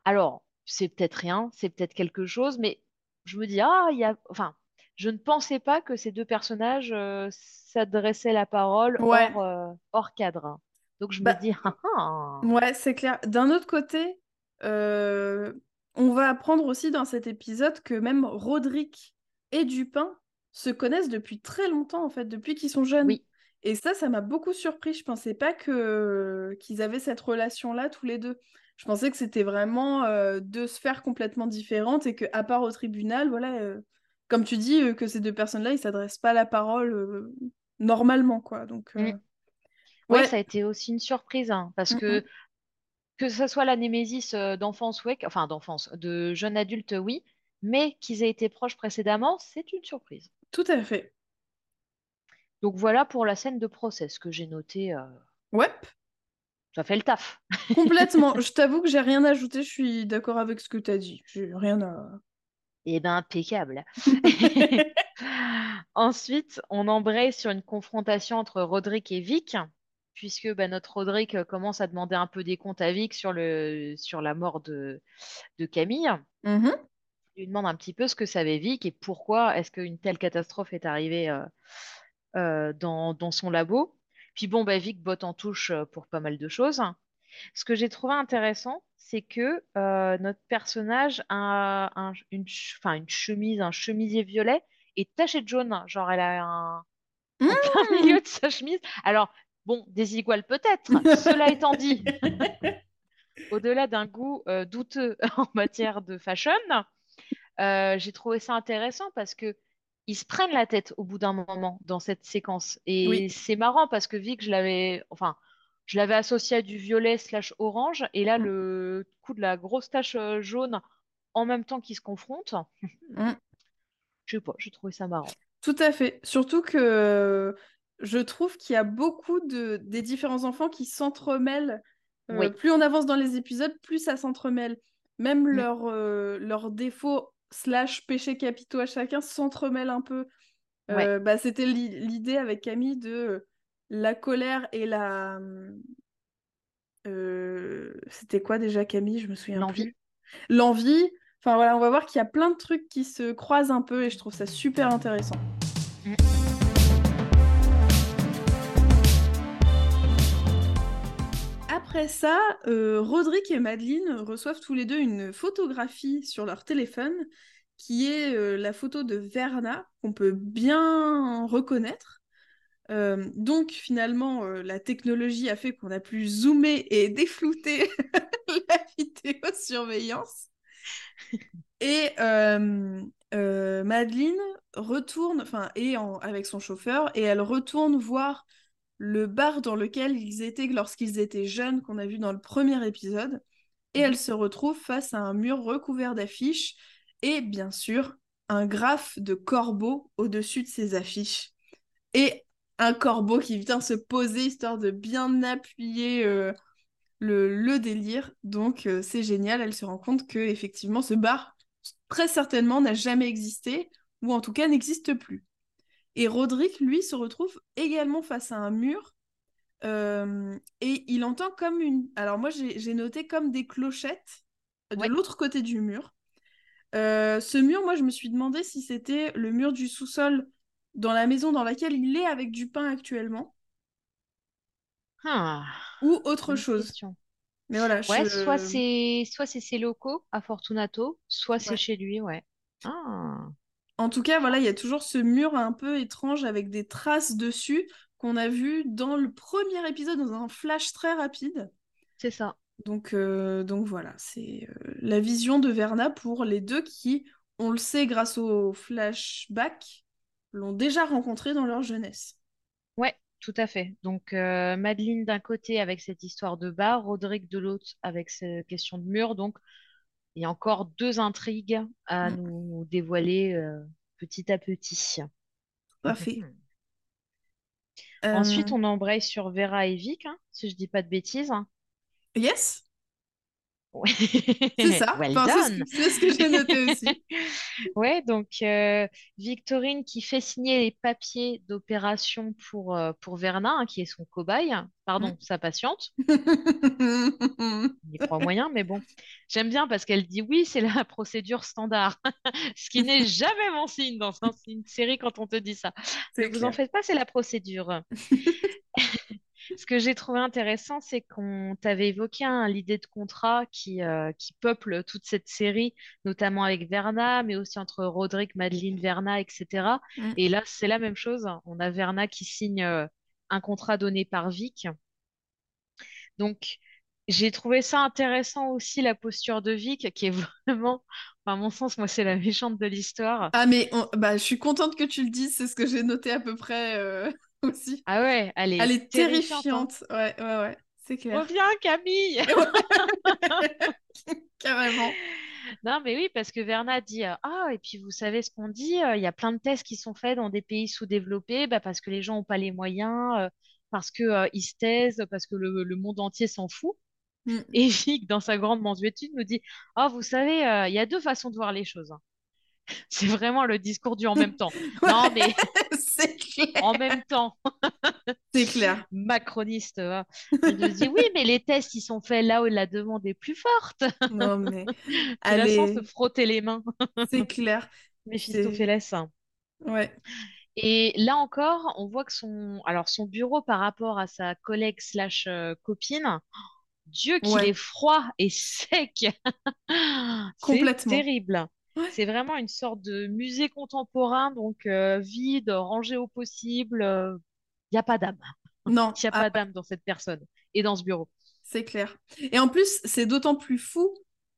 Alors, c'est peut-être rien, c'est peut-être quelque chose, mais je me dis Ah, il y a... Enfin, je ne pensais pas que ces deux personnages euh, s'adressaient la parole Ouais. hors, euh, hors cadre. Donc, je Bah, me dis Ah ah Ouais, c'est clair. D'un autre côté, euh, on va apprendre aussi dans cet épisode que même Roderick et Dupin se connaissent depuis très longtemps, en fait, depuis qu'ils sont jeunes. Oui. Et ça, ça m'a beaucoup surpris. Je pensais pas que qu'ils avaient cette relation-là tous les deux. Je pensais que c'était vraiment euh, deux sphères complètement différentes et que, à part au tribunal, voilà, euh, comme tu dis, euh, que ces deux personnes-là, ils s'adressent pas la parole normalement, quoi. Donc, mm. ouais. ça a été aussi une surprise, hein, parce que que ce soit la némésis d'enfance, ouais, enfin d'enfance, de jeune adulte, oui, mais qu'ils aient été proches précédemment, c'est une surprise. Tout à fait. Donc voilà pour la scène de procès, ce que j'ai noté. Ouais. Ça fait le taf. Complètement. je t'avoue que j'ai rien ajouté, je suis d'accord avec ce que tu as dit. J'ai rien à. Eh ben, impeccable. Ensuite, on embraye sur une confrontation entre Roderick et Vic, puisque bah, notre Roderick euh, commence à demander un peu des comptes à Vic sur, le, sur la mort de, de Camille. Mm-hmm. Il lui demande un petit peu ce que savait Vic et pourquoi est-ce qu'une telle catastrophe est arrivée euh, euh, dans, dans, son labo. Puis bon, bah, Vic botte en touche euh, pour pas mal de choses. Ce que j'ai trouvé intéressant, c'est que euh, notre personnage a une, une chemise, un chemisier violet et taché de jaune. Genre, elle a un, mmh milieu de sa chemise. Alors, bon, des iguales peut-être. Cela étant dit, au-delà d'un goût euh, douteux en matière de fashion, j'ai trouvé ça intéressant parce que ils se prennent la tête au bout d'un moment dans cette séquence. Et c'est marrant parce que Vic, je l'avais, enfin, je l'avais associé à du violet slash orange, et là, mm. le coup de la grosse tache euh, jaune en même temps qu'ils se confrontent, mm. je sais pas, j'ai trouvé ça marrant. Tout à fait. Surtout que je trouve qu'il y a beaucoup de des différents enfants qui s'entremêlent. Euh, plus on avance dans les épisodes, plus ça s'entremêle. Même mm. leurs euh, leurs défauts slash péché capitaux à chacun s'entremêlent un peu. Euh, bah, c'était l'idée avec Camille de euh, la colère et la. Euh, c'était quoi déjà Camille? Je me souviens L'envie. L'envie. Enfin voilà, on va voir qu'il y a plein de trucs qui se croisent un peu et je trouve ça super intéressant. Mm. Après ça, euh, Roderick et Madeleine reçoivent tous les deux une photographie sur leur téléphone qui est euh, la photo de Verna qu'on peut bien reconnaître. Euh, donc finalement, la technologie a fait qu'on a pu zoomer et déflouter la vidéosurveillance. Et Madeleine retourne, enfin, est avec son chauffeur et elle retourne voir le bar dans lequel ils étaient lorsqu'ils étaient jeunes, qu'on a vu dans le premier épisode. Et elle se retrouve face à un mur recouvert d'affiches et bien sûr un graphe de corbeau au-dessus de ces affiches. Et un corbeau qui vient se poser histoire de bien appuyer euh, le, délire. Donc euh, c'est génial, elle se rend compte que effectivement ce bar très certainement n'a jamais existé ou en tout cas n'existe plus. Et Roderick, lui, se retrouve également face à un mur. Euh, et il entend comme une. Alors, moi, j'ai noté comme des clochettes de l'autre côté du mur. Euh, ce mur, moi, je me suis demandé si c'était le mur du sous-sol dans la maison dans laquelle il est avec du pain actuellement. Ah, ou autre chose. Mais voilà. Ouais, soit c'est soit c'est ses locaux à Fortunato, soit c'est chez lui, ouais. Ah. En tout cas, voilà, il y a toujours ce mur un peu étrange avec des traces dessus qu'on a vu dans le premier épisode dans un flash très rapide. C'est ça. Donc, euh, donc voilà, c'est euh, la vision de Verna pour les deux qui, on le sait grâce au flashback, l'ont déjà rencontré dans leur jeunesse. Ouais, tout à fait. Donc euh, Madeleine d'un côté avec cette histoire de bar, Roderick de l'autre avec cette question de mur. Donc il y a encore deux intrigues à mm. nous dévoiler euh, petit à petit. Parfait. Ensuite, euh. on embraye sur Vera et Vic, hein, si je dis pas de bêtises. Yes. C'est ça. c'est ce que, j'ai noté aussi. ouais, donc euh, Victorine qui fait signer les papiers d'opération pour, euh, pour Verna, hein, qui est son cobaye, pardon, sa patiente. Il croit moyen, mais bon. J'aime bien parce qu'elle dit oui, c'est la procédure standard, ce qui n'est jamais mon signe dans une série quand on te dit ça. Ne vous en faites pas, c'est la procédure. Ce que j'ai trouvé intéressant, c'est qu'on t'avait évoqué l'idée de contrat qui, euh, qui peuple toute cette série, notamment avec Verna, mais aussi entre Roderick, Madeleine, Verna, etc. Mm. Et là, c'est la même chose. On a Verna qui signe euh, un contrat donné par Vic. Donc, j'ai trouvé ça intéressant aussi, la posture de Vic, qui est vraiment, à mon sens, moi, c'est la méchante de l'histoire. Ah, mais bah, je suis contente que tu le dises, c'est ce que j'ai noté à peu près euh, aussi. Ah ouais, elle est, Elle est hein. terrifiante. Ouais, ouais, ouais, c'est clair. Reviens, Camille! Carrément. Non, mais oui, parce que Verna dit euh, Ah, et puis vous savez ce qu'on dit, euh, il y a plein de tests qui sont faits dans des pays sous-développés bah, parce que les gens n'ont pas les moyens, euh, parce qu'ils ils se taisent, parce que le, le monde entier s'en fout. Mm. Et Vic, dans sa grande mansuétude, nous dit Ah, vous savez, il y a deux façons de voir les choses. hein. C'est vraiment le discours du en même temps. Non, mais en même temps, C'est clair. macroniste, va. Il nous dit Oui, mais les tests, ils sont faits là où la demande est plus forte. Non, mais allez, se frotter les mains. c'est clair. Méphistophélès. Ouais. Et là encore, on voit que son, alors son bureau par rapport à sa collègue slash euh, copine, Dieu qu'il Ouais. est froid et sec. C'est Complètement. terrible. Ouais. C'est vraiment une sorte de musée contemporain, donc euh, vide, rangé au possible. Il n'y a pas d'âme. Non, Il n'y a ah, pas d'âme dans cette personne et dans ce bureau. c'est clair. Et en plus, c'est d'autant plus fou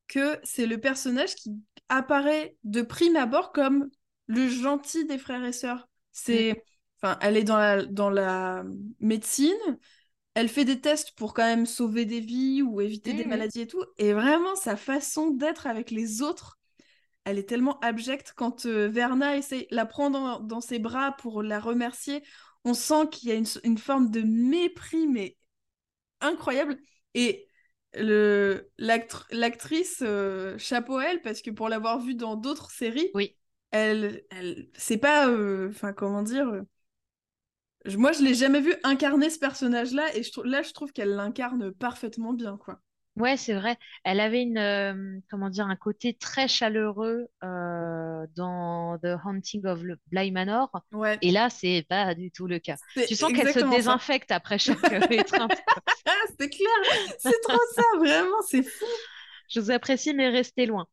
que c'est le personnage qui apparaît de prime abord comme le gentil des frères et sœurs. C'est, enfin, elle est dans la, dans la médecine, elle fait des tests pour quand même sauver des vies ou éviter des Mhm. maladies et tout. Et vraiment, sa façon d'être avec les autres, elle est tellement abjecte. Quand euh, Verna essaie, la prend dans, dans ses bras pour la remercier, on sent qu'il y a une, une forme de mépris, mais incroyable. Et l'actrice, euh, chapeau à elle, parce que pour l'avoir vue dans d'autres séries, Oui. elle, elle c'est pas, euh, enfin, comment dire, je- moi, je l'ai jamais vue incarner ce personnage-là, et je là, je trouve qu'elle l'incarne parfaitement bien, quoi. Ouais, c'est vrai. Elle avait une, euh, comment dire, un côté très chaleureux euh, dans The Haunting of le Bly Manor. Ouais, Et là, c'est pas du tout le cas. Tu sens qu'elle se ça. désinfecte après chaque étreinte. Ah, c'est clair, c'est trop ça, vraiment, c'est fou. Je vous apprécie, mais restez loin.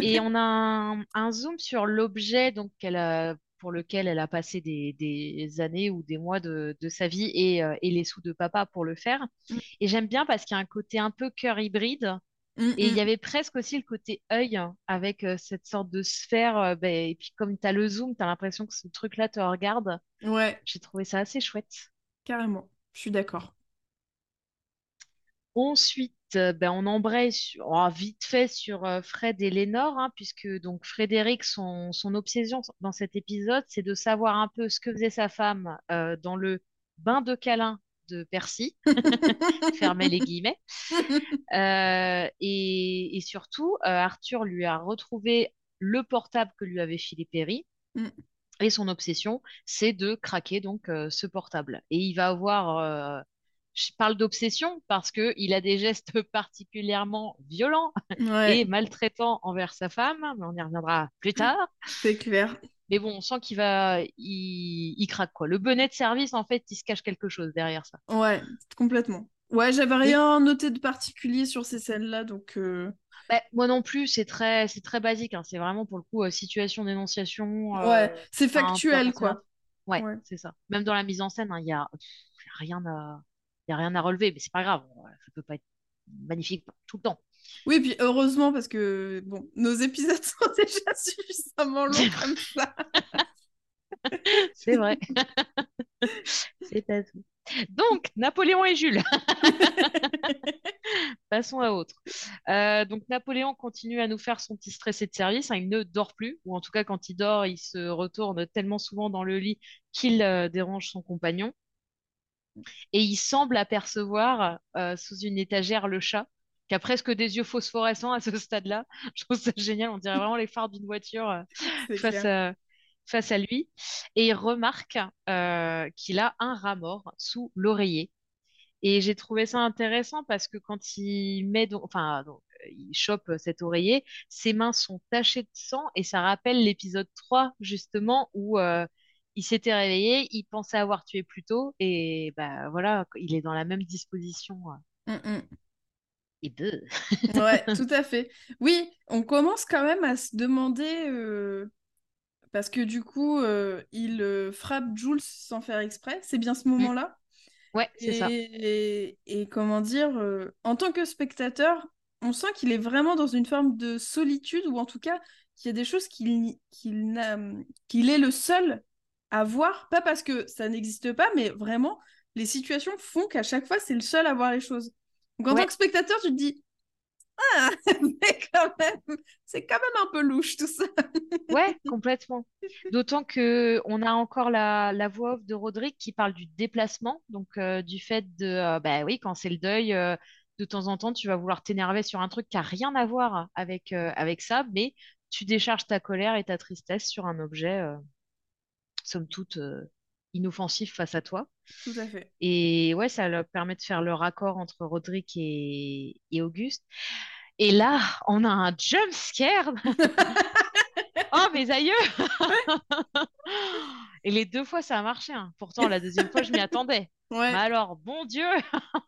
Et on a un, un zoom sur l'objet donc qu'elle a, pour lequel elle a passé des, des années ou des mois de, de sa vie et, euh, et les sous de papa pour le faire. Mm. Et j'aime bien parce qu'il y a un côté un peu cœur hybride. Mm, Et il mm. y avait presque aussi le côté œil avec euh, cette sorte de sphère. euh, ben, et puis comme tu as le zoom, tu as l'impression que ce truc-là te regarde. Ouais, J'ai trouvé ça assez chouette. carrément, je suis d'accord. Ensuite, euh, ben, on embraye sur- oh, vite fait sur euh, Fred et Lénore, hein, puisque donc Frédéric, son, son obsession dans cet épisode, c'est de savoir un peu ce que faisait sa femme euh, dans le bain de câlin de Percy, fermez les guillemets. Euh, et, et surtout, euh, Arthur lui a retrouvé le portable que lui avait filé Perry. Mm. Et son obsession, c'est de craquer donc ce portable. Et il va avoir, je parle d'obsession parce que il a des gestes particulièrement violents Ouais, et maltraitants envers sa femme, mais on y reviendra plus tard. c'est clair. Mais bon, on sent qu'il va, il, il craque quoi. Le bonnet de service, en fait, il se cache quelque chose derrière ça. Ouais, complètement. Ouais, j'avais rien noté de particulier sur ces scènes-là, donc euh, Bah, moi non plus, c'est très, c'est très basique. hein. C'est vraiment pour le coup euh, situation d'énonciation. euh, ouais, c'est factuel, quoi. Ouais, Ouais. c'est ça. Même dans la mise en scène, hein, il pff, y a rien à, y a rien à relever, mais c'est pas grave. Ça peut pas être magnifique tout le temps. Oui, puis heureusement, parce que bon, nos épisodes sont déjà suffisamment longs comme ça. C'est vrai. C'est pas tout. Donc, Napoléon et Jules. Passons à autre. Euh, donc, Napoléon continue à nous faire son petit stressé de service. hein, il ne dort plus, ou en tout cas, quand il dort, il se retourne tellement souvent dans le lit qu'il euh, dérange son compagnon. Et il semble apercevoir euh, sous une étagère le chat, qui a presque des yeux phosphorescents à ce stade-là. Je trouve ça génial. On dirait vraiment les phares d'une voiture. euh, face à, face à lui et il remarque euh, qu'il a un rat mort sous l'oreiller. Et j'ai trouvé ça intéressant parce que quand il met donc, enfin, donc, il chope cet oreiller, ses mains sont tachées de sang et ça rappelle l'épisode 3 justement où il s'était réveillé, il pensait avoir tué plus tôt et bah voilà, il est dans la même disposition. Mm, mm. et deux. Ouais, tout à fait. Oui, on commence quand même à se demander, euh, parce que du coup, euh, il euh, frappe Jules sans faire exprès. C'est bien ce moment-là. Ouais, c'est ça. Et, et comment dire, en tant que spectateur, on sent qu'il est vraiment dans une forme de solitude, ou en tout cas qu'il y a des choses qu'il qu'il n'a- qu'il est le seul à voir, pas parce que ça n'existe pas, mais vraiment, les situations font qu'à chaque fois, c'est le seul à voir les choses. Donc en Ouais. tant que spectateur, tu te dis, ah, mais quand même, c'est quand même un peu louche tout ça. Ouais, complètement. D'autant que on a encore la, la voix off de Roderick qui parle du déplacement, donc euh, du fait de, euh, bah oui, quand c'est le deuil, euh, de temps en temps, tu vas vouloir t'énerver sur un truc qui a rien à voir avec, euh, avec ça, mais tu décharges ta colère et ta tristesse sur un objet, somme toute, euh, inoffensif face à toi. Tout à fait. Et ouais, ça leur permet de faire le raccord entre Roderick et, et Auguste. Et là, on a un jump scare. Oh, mes aïeux! Et les deux fois, ça a marché. hein. Pourtant, la deuxième fois, je m'y attendais. Ouais, Mais alors, bon Dieu!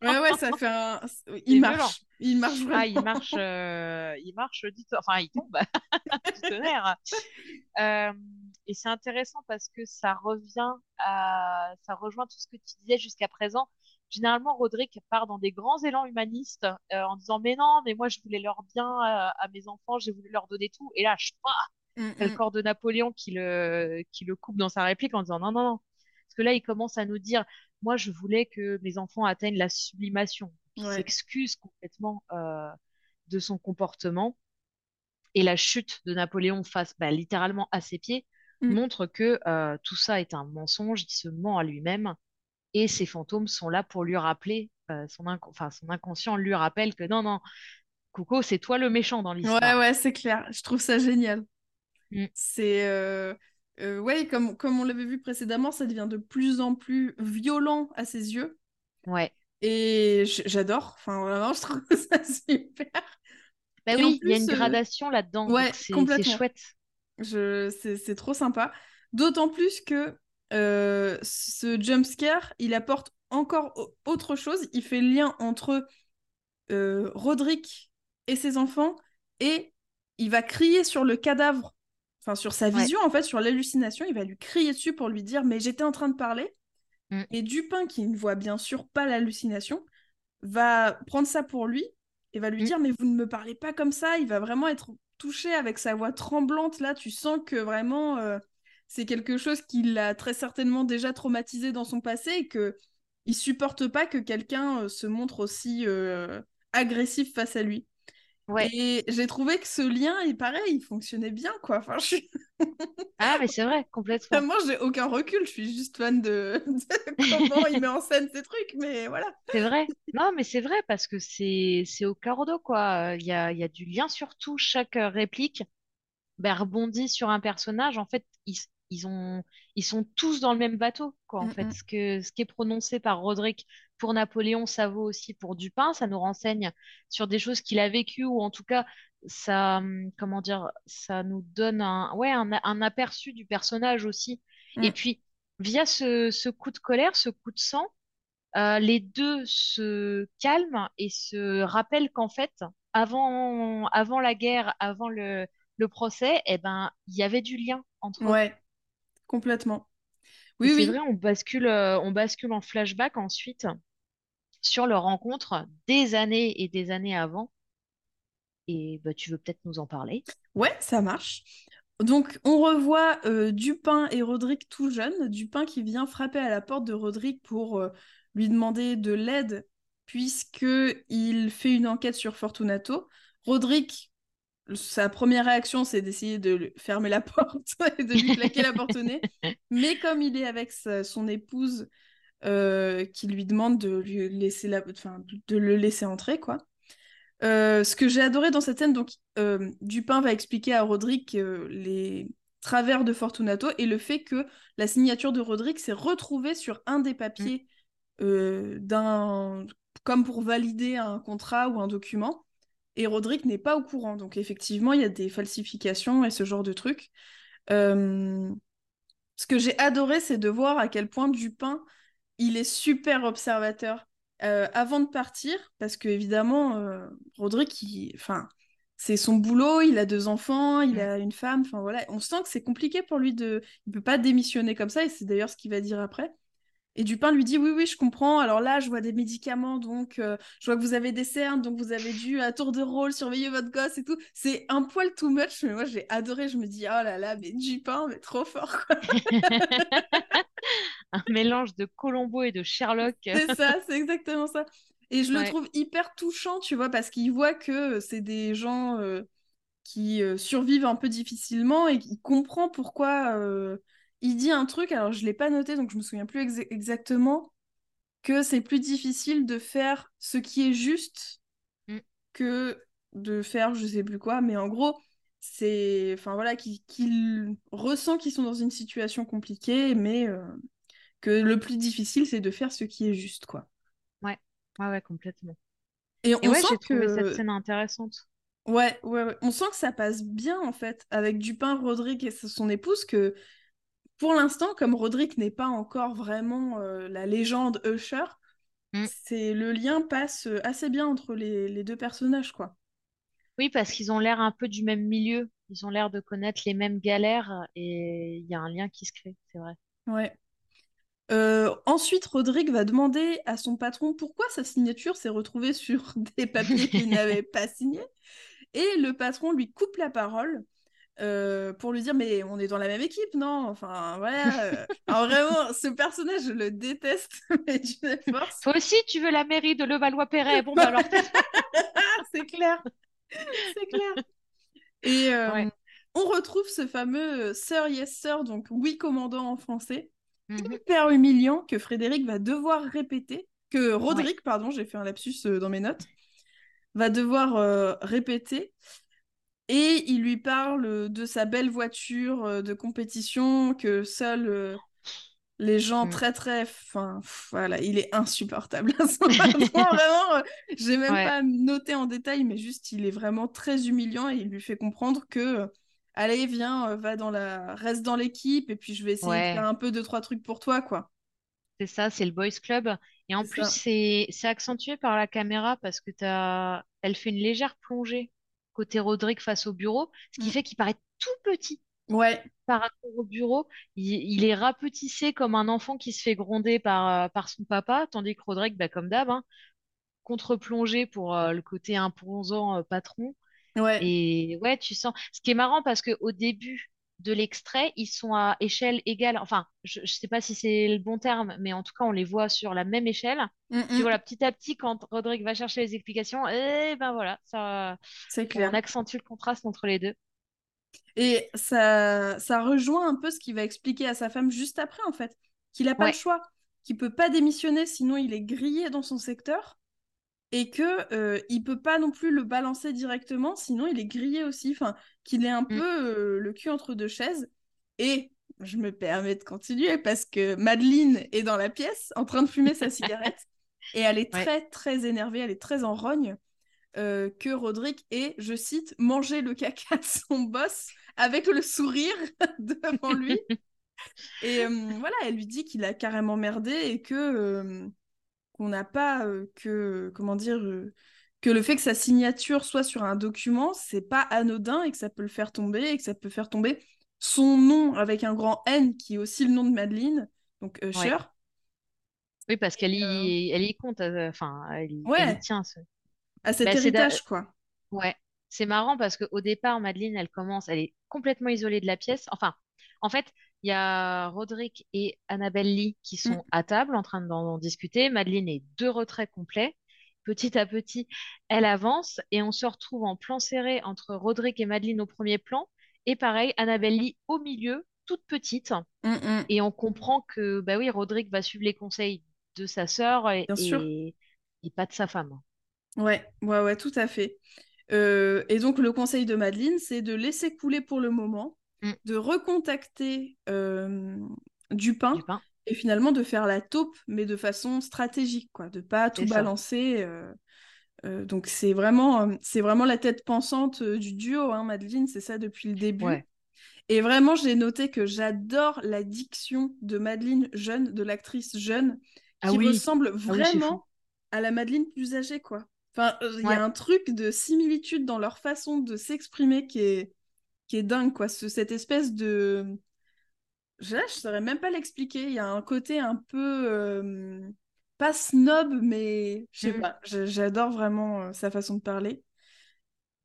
ouais, ouais, ça fait un. Il violent. marche. Il marche vraiment. Ah, il marche, euh, il marche du Enfin, il tombe du tonnerre. Euh, et c'est intéressant parce que ça revient à, ça rejoint tout ce que tu disais jusqu'à présent. Généralement, Roderick part dans des grands élans humanistes euh, en disant mais non, mais moi je voulais leur bien à, à mes enfants, j'ai voulu leur donner tout. Et là, je Mm, T'as le mm. corps de Napoléon qui le, qui le coupe dans sa réplique en disant non, non, non. Parce que là, il commence à nous dire, moi, je voulais que mes enfants atteignent la sublimation. Il Ouais. s'excuse complètement euh, de son comportement. Et la chute de Napoléon face, bah, littéralement à ses pieds, Mm. montre que euh, tout ça est un mensonge, il se ment à lui-même. Et ces fantômes sont là pour lui rappeler, euh, son, enfin, son inconscient lui rappelle que non, non, Coucou, c'est toi le méchant dans Ouais, l'histoire. ouais, c'est clair. Je trouve ça génial. Mm. C'est. euh, euh, ouais, comme, comme on l'avait vu précédemment, ça devient de plus en plus violent à ses yeux. Ouais. Et j'adore. Enfin, vraiment, je trouve ça super. Bah Et oui, il y a une euh, gradation là-dedans, ouais, c'est chouette. Je... C'est trop sympa. D'autant plus que euh, ce jumpscare, il apporte encore au- autre chose. Il fait le lien entre euh, Roderick et ses enfants et il va crier sur le cadavre, enfin sur sa Ouais. vision, en fait, sur l'hallucination. Il va lui crier dessus pour lui dire Mais j'étais en train de parler. Mm. Et Dupin, qui ne voit bien sûr pas l'hallucination, va prendre ça pour lui et va lui Mm. dire Mais vous ne me parlez pas comme ça. Il va vraiment être touché avec sa voix tremblante. Là, tu sens que vraiment euh, c'est quelque chose qui l'a très certainement déjà traumatisé dans son passé et que il supporte pas que quelqu'un euh, se montre aussi euh, agressif face à lui. Ouais. Et j'ai trouvé que ce lien, il pareil, il fonctionnait bien, quoi. Enfin, je. Ah, mais c'est vrai, complètement. Moi, j'ai aucun recul, je suis juste fan de, de comment il met en scène ces trucs, mais voilà. C'est vrai. Non, mais c'est vrai parce que c'est c'est au cardo, quoi. Il y a, il y a du lien sur tout. Chaque euh, réplique ben, rebondit sur un personnage. En fait, ils ont, ils sont tous dans le même bateau, quoi. En Mm, fait, mm. ce que, ce qui est prononcé par Roderick pour Napoléon, ça vaut aussi pour Dupin. Ça nous renseigne sur des choses qu'il a vécues ou en tout cas, ça, hum, comment dire, ça nous donne un, ouais, un, un aperçu du personnage aussi. Et Mm. puis, via ce, ce coup de colère, ce coup de sang, euh, les deux se calment et se rappellent qu'en fait, avant, avant la guerre, avant le, le procès, eh ben, il y avait du lien entre eux. Complètement. Et Oui, c'est oui. vrai, on bascule, euh, on bascule en flashback ensuite sur leur rencontre des années et des années avant. Et bah, tu veux peut-être nous en parler? Ouais, ça marche. Donc, on revoit euh, Dupin et Roderick tout jeunes. Dupin qui vient frapper à la porte de Roderick pour euh, lui demander de l'aide, puisqu'il fait une enquête sur Fortunato. Roderick, sa première réaction, c'est d'essayer de fermer la porte et de lui claquer la porte au nez. Mais comme il est avec sa- son épouse, euh, qui lui demande de lui laisser la... enfin, de le laisser entrer, quoi. Euh, ce que j'ai adoré dans cette scène, donc euh, Dupin va expliquer à Roderick les travers de Fortunato et le fait que la signature de Roderick s'est retrouvée sur un des papiers euh, d'un comme pour valider un contrat ou un document. Et Roderick n'est pas au courant. Donc effectivement, il y a des falsifications et ce genre de trucs. Euh, Ce que j'ai adoré, c'est de voir à quel point Dupin, il est super observateur euh, avant de partir, parce que évidemment, euh, Roderick, il... enfin, c'est son boulot, il a deux enfants, il a une femme, enfin voilà, on sent que c'est compliqué pour lui de, il peut pas démissionner comme ça, et c'est d'ailleurs ce qu'il va dire après. Et Dupin lui dit oui, oui, je comprends. Alors là, je vois des médicaments, donc euh, je vois que vous avez des cernes, donc vous avez dû à tour de rôle surveiller votre gosse et tout. C'est un poil too much, mais moi j'ai adoré. Je me dis oh là là, mais Dupin, mais trop fort. un mélange de Colombo et de Sherlock. c'est ça, c'est exactement ça. Et je le trouve hyper touchant, tu vois, parce qu'il voit que c'est des gens euh, qui euh, survivent un peu difficilement et qu'il comprend pourquoi il dit un truc, alors je ne l'ai pas noté, donc je me souviens plus exactement, que c'est plus difficile de faire ce qui est juste mm. que de faire je sais plus quoi, mais en gros, c'est enfin voilà qu'il ressent qu'ils sont dans une situation compliquée mais euh, que le plus difficile c'est de faire ce qui est juste quoi. Ouais. Ouais ouais complètement. Et, on ouais, sent trouvé que cette scène intéressante. Ouais, ouais ouais. On sent que ça passe bien en fait avec Dupin Rodrigue et son épouse que pour l'instant, comme Roderick n'est pas encore vraiment euh, la légende Usher, mm. c'est le lien passe euh, assez bien entre les, deux personnages, quoi. Oui, parce qu'ils ont l'air un peu du même milieu. Ils ont l'air de connaître les mêmes galères et il y a un lien qui se crée, c'est vrai. Ouais. Euh, ensuite, Roderick va demander à son patron pourquoi sa signature s'est retrouvée sur des papiers qu'il n'avait pas signés. Et le patron lui coupe la parole euh, pour lui dire mais on est dans la même équipe non? Enfin voilà euh. alors vraiment ce personnage je le déteste mais d'une force. Toi aussi tu veux la mairie de Levallois-Perret. Bon bah alors c'est clair. C'est clair. Et euh, on retrouve ce fameux Sir Yes Sir donc oui commandant en français. Mm-hmm. hyper humiliant que Frédéric va devoir répéter que Roderick pardon j'ai fait un lapsus dans mes notes va devoir répéter et il lui parle de sa belle voiture euh, de compétition que seuls euh, les gens mm. très très. Enfin, voilà, il est insupportable. vraiment, euh, j'ai même pas noté en détail, mais juste il est vraiment très humiliant et il lui fait comprendre que. Allez, viens, va dans la... reste dans l'équipe et puis je vais essayer de faire un peu deux, trois trucs pour toi, quoi. C'est ça, c'est le Boys Club. Et en plus, c'est accentué par la caméra parce que as... elle fait une légère plongée côté Rodrigue face au bureau, ce qui mm. fait qu'il paraît tout petit. Ouais. Par rapport au bureau, il, est rapetissé comme un enfant qui se fait gronder par, euh, par son papa, tandis que Rodrigue, bah, comme d'hab, hein, contre-plongé pour euh, le côté imposant euh, patron. Ouais. Et ouais, tu sens. Ce qui est marrant parce qu'au début, de l'extrait, ils sont à échelle égale. Enfin, je ne sais pas si c'est le bon terme, mais en tout cas, on les voit sur la même échelle. Mm voilà, petit à petit, quand Rodrigue va chercher les explications, et eh ben voilà, ça, clair. On accentue le contraste entre les deux. Et ça, ça rejoint un peu ce qu'il va expliquer à sa femme juste après, en fait, qu'il n'a pas le choix, qu'il peut pas démissionner, sinon il est grillé dans son secteur et que euh, il peut pas non plus le balancer directement, sinon il est grillé aussi. Enfin, qu'il est un mm. peu euh, le cul entre deux chaises. Et je me permets de continuer parce que Madeleine est dans la pièce en train de fumer sa cigarette et elle est très très énervée, elle est très en rogne. Euh, que Roderick ait, je cite, mangé le caca de son boss avec le sourire devant lui. et euh, voilà, elle lui dit qu'il a carrément merdé et que qu'on n'a pas euh, que comment dire euh, que le fait que sa signature soit sur un document, c'est pas anodin et que ça peut le faire tomber et que ça peut faire tomber son nom avec un grand N qui est aussi le nom de Madeleine, donc Usher. Oui, parce qu'elle y, euh, elle y compte, enfin, elle, y tient. À cet bah, héritage, quoi. Ouais, c'est marrant parce qu'au départ, Madeleine, elle commence, elle est complètement isolée de la pièce. Enfin, en fait, il y a Roderick et Annabelle Lee qui sont mm. à table en train d'en discuter. Madeleine est de retrait complet. Petit à petit, elle avance et on se retrouve en plan serré entre Roderick et Madeleine au premier plan. Et pareil, Annabelle Lee au milieu, toute petite. Mm, mm. Et on comprend que, bah oui, Roderick va suivre les conseils de sa sœur et, et, pas de sa femme. Ouais, ouais, ouais, tout à fait. Euh, et donc, le conseil de Madeleine, c'est de laisser couler pour le moment Mm. de recontacter euh, Dupin, et finalement de faire la taupe, mais de façon stratégique, quoi, de pas tout balancer. Euh, euh, donc c'est vraiment, c'est vraiment la tête pensante du duo, hein, Madeleine, c'est ça depuis le début. Et vraiment, j'ai noté que j'adore la diction de Madeleine jeune, de l'actrice jeune, ah qui ressemble ah vraiment à la Madeleine plus âgée, quoi. Enfin, il y a un truc de similitude dans leur façon de s'exprimer qui est, qui est dingue, quoi. cette espèce de. je, je saurais même pas l'expliquer. Il y a un côté un peu euh, pas snob, mais je sais Mhm. pas. J'adore vraiment euh, sa façon de parler.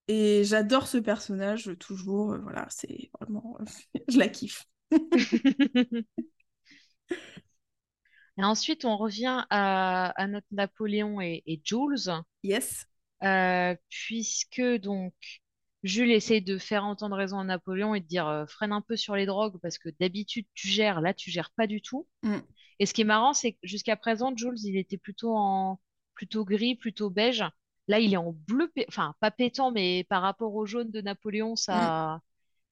Et j'adore ce personnage toujours. euh, voilà, c'est vraiment. je la kiffe. Et ensuite, on revient à, à notre Napoléon et, et Jules, Yes. euh, puisque donc Jules essaye de faire entendre raison à Napoléon et de dire euh, freine un peu sur les drogues parce que d'habitude tu gères, là tu gères pas du tout. Mm. Et ce qui est marrant, c'est que jusqu'à présent, Jules, il était plutôt en plutôt gris, plutôt beige. Là, il est en bleu, enfin pas pétant, mais par rapport au jaune de Napoléon, Mm. ça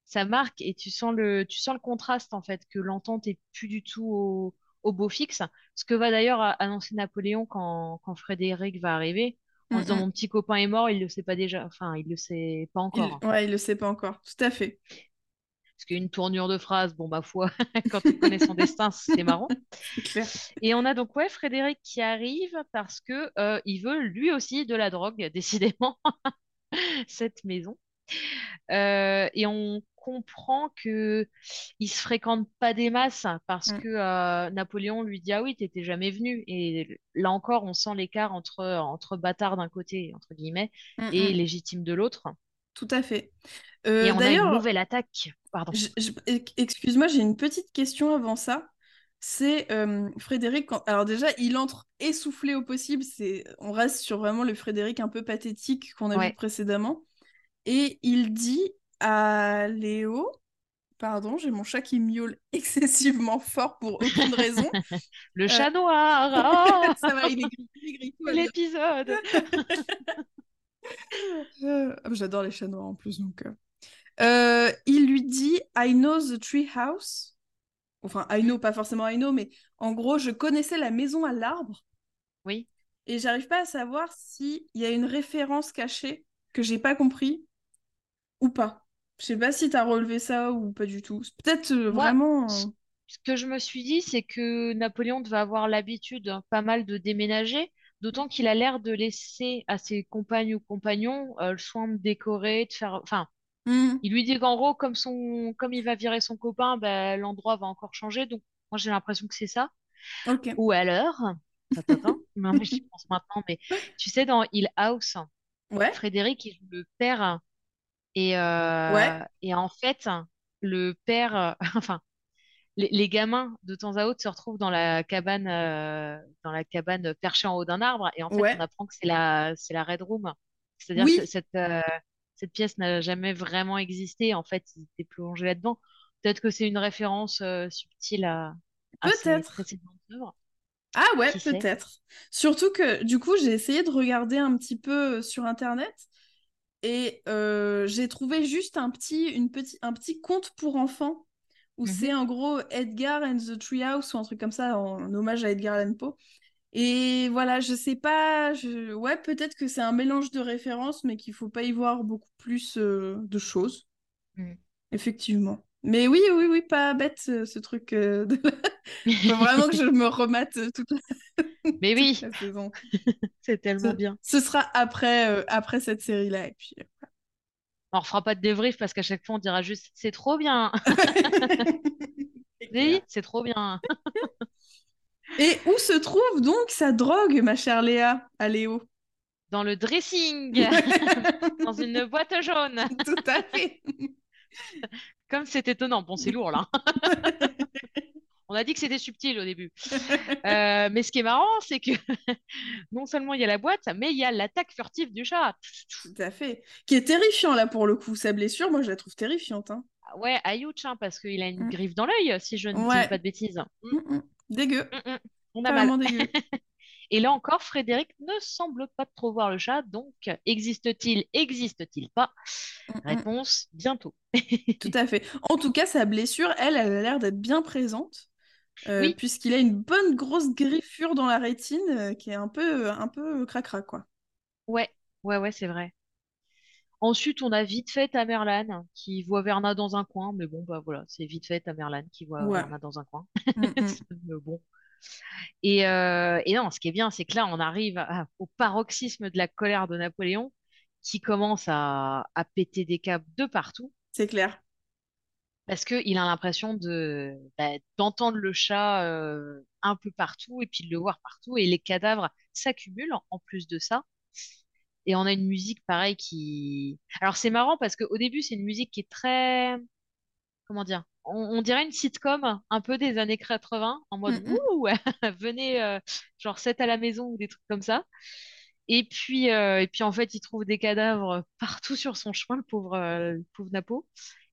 ça marque et tu sens le, tu sens le contraste en fait, que l'entente est plus du tout au, au beau fixe. Ce que va d'ailleurs annoncer Napoléon quand, quand Frédéric va arriver, en Mm, disant mm. mon petit copain est mort, il le sait pas déjà, enfin il le sait pas Il... encore. Ouais, il le sait pas encore. Tout à fait. Parce qu'une tournure de phrase, bon ma foi, quand tu connais son destin, c'est marrant. Clair. Et on a donc ouais Frédéric qui arrive parce que euh, il veut lui aussi de la drogue, décidément, cette maison. Euh, et on comprend que il se fréquente pas des masses parce Mm. que euh, Napoléon lui dit ah oui t'étais jamais venu et là encore on sent l'écart entre entre bâtard d'un côté entre guillemets Mm, et mm. légitime de l'autre Tout à fait. et Euh, on a une d'ailleurs, nouvelle attaque pardon excuse-moi, j'ai une petite question avant ça. C'est euh, Frédéric. quand- Alors déjà, il entre essoufflé au possible. C'est, on reste sur vraiment le Frédéric un peu pathétique qu'on a vu précédemment. Et il dit à Léo, pardon, j'ai mon chat qui miaule excessivement fort pour aucune raison. le Euh, chat noir ah Ça va, il est gris, il est l'épisode Euh, ah, J'adore les chats noirs en plus, donc. euh. Euh, il lui dit I know the tree house. Enfin, I know, pas forcément I know, mais en gros, je connaissais la maison à l'arbre oui et j'arrive pas à savoir s'il y a une référence cachée que j'ai pas compris ou pas. Je sais pas si t'as relevé ça ou pas du tout. Peut-être euh, Moi, vraiment. ce euh, ce que je me suis dit, c'est que Napoléon devait avoir l'habitude hein, pas mal de déménager, d'autant qu'il a l'air de laisser à ses compagnes ou compagnons euh, le soin de décorer, de faire. Enfin, hmm, il lui dit qu'en gros, comme son, comme il va virer son copain, ben, l'endroit va encore changer. Donc, moi, j'ai l'impression que c'est ça. Ok. Ou alors, tatatin, non, mais j'y pense maintenant, mais tu sais, dans Hill House, Ouais. Frédéric, il joue le père, et, euh, Ouais. et en fait, le père, euh, enfin, les, les gamins de temps à autre se retrouvent dans la cabane, euh, dans la cabane perchée en haut d'un arbre, et en fait, Ouais. on apprend que c'est la, c'est la Red Room. C'est-à-dire Oui. que cette, euh, cette pièce n'a jamais vraiment existé. En fait, ils étaient plongés là-dedans. Peut-être que c'est une référence subtile à, à ses précédentes œuvres. Ah ouais, peut-être. Surtout que du coup, j'ai essayé de regarder un petit peu sur Internet et euh, j'ai trouvé juste un petit, une petit, un petit conte pour enfants où Mhm. c'est en gros Edgar and the Treehouse ou un truc comme ça en, en hommage à Edgar Allan Poe. Et voilà, je sais pas, je... ouais, peut-être que c'est un mélange de références, mais qu'il faut pas y voir beaucoup plus euh, de choses. Mm. Effectivement. Mais oui, oui, oui, pas bête ce, ce truc. euh, de- Faut vraiment que je me remate euh, toute la, Mais oui, toute la saison. c'est Ce, tellement bien. ce sera après, euh, après cette série-là. Et puis... euh, On refera pas de débrief parce qu'à chaque fois, on dira juste c'est trop bien. Oui, c'est trop bien. Et où se trouve donc sa drogue, ma chère Léa, à Léo Dans le dressing, dans une boîte jaune. Tout à fait. Comme c'est étonnant. Bon, c'est lourd là. On a dit que c'était subtil au début. Euh, mais ce qui est marrant, c'est que non seulement il y a la boîte, mais il y a l'attaque furtive du chat. Tout à fait. Qui est terrifiant là pour le coup. Sa blessure, moi je la trouve terrifiante. hein. Ouais, Ayouch, hein, parce qu'il a une Mm. griffe dans l'œil, si je ne Ouais. dis pas de bêtises. Mm, Mm, mm. Dégueu. mm. On a mal. Dégueu. Et là encore, Frédéric ne semble pas trop voir le chat, donc existe-t-il, existe-t-il pas? Réponse bientôt. Tout à fait. En tout cas, sa blessure, elle, elle a l'air d'être bien présente. Euh, Oui. Puisqu'il a une bonne grosse griffure dans la rétine euh, qui est un peu, un peu cracra, quoi. Ouais, ouais, ouais, c'est vrai. Ensuite, on a vite fait Tamerlan qui voit Verna dans un coin, mais bon, bah voilà, c'est vite fait Tamerlan qui voit Ouais. Verna dans un coin. Mm, mm. Mais bon. Et, euh, et non, ce qui est bien, c'est que là, on arrive à- au paroxysme de la colère de Napoléon qui commence à, à péter des câbles de partout. C'est clair. Parce qu'il a l'impression de bah, d'entendre le chat euh, un peu partout et puis de le voir partout et les cadavres s'accumulent en, en plus de ça. Et on a une musique pareil qui... Alors c'est marrant parce qu'au début c'est une musique qui est très... Comment dire? On, on dirait une sitcom un peu des années 80 en mode Mm, mm. Ouh, venez euh, genre 7 à la maison ou des trucs comme ça. Et puis, euh, et puis en fait, il trouve des cadavres partout sur son chemin, le pauvre, euh, le pauvre Napo.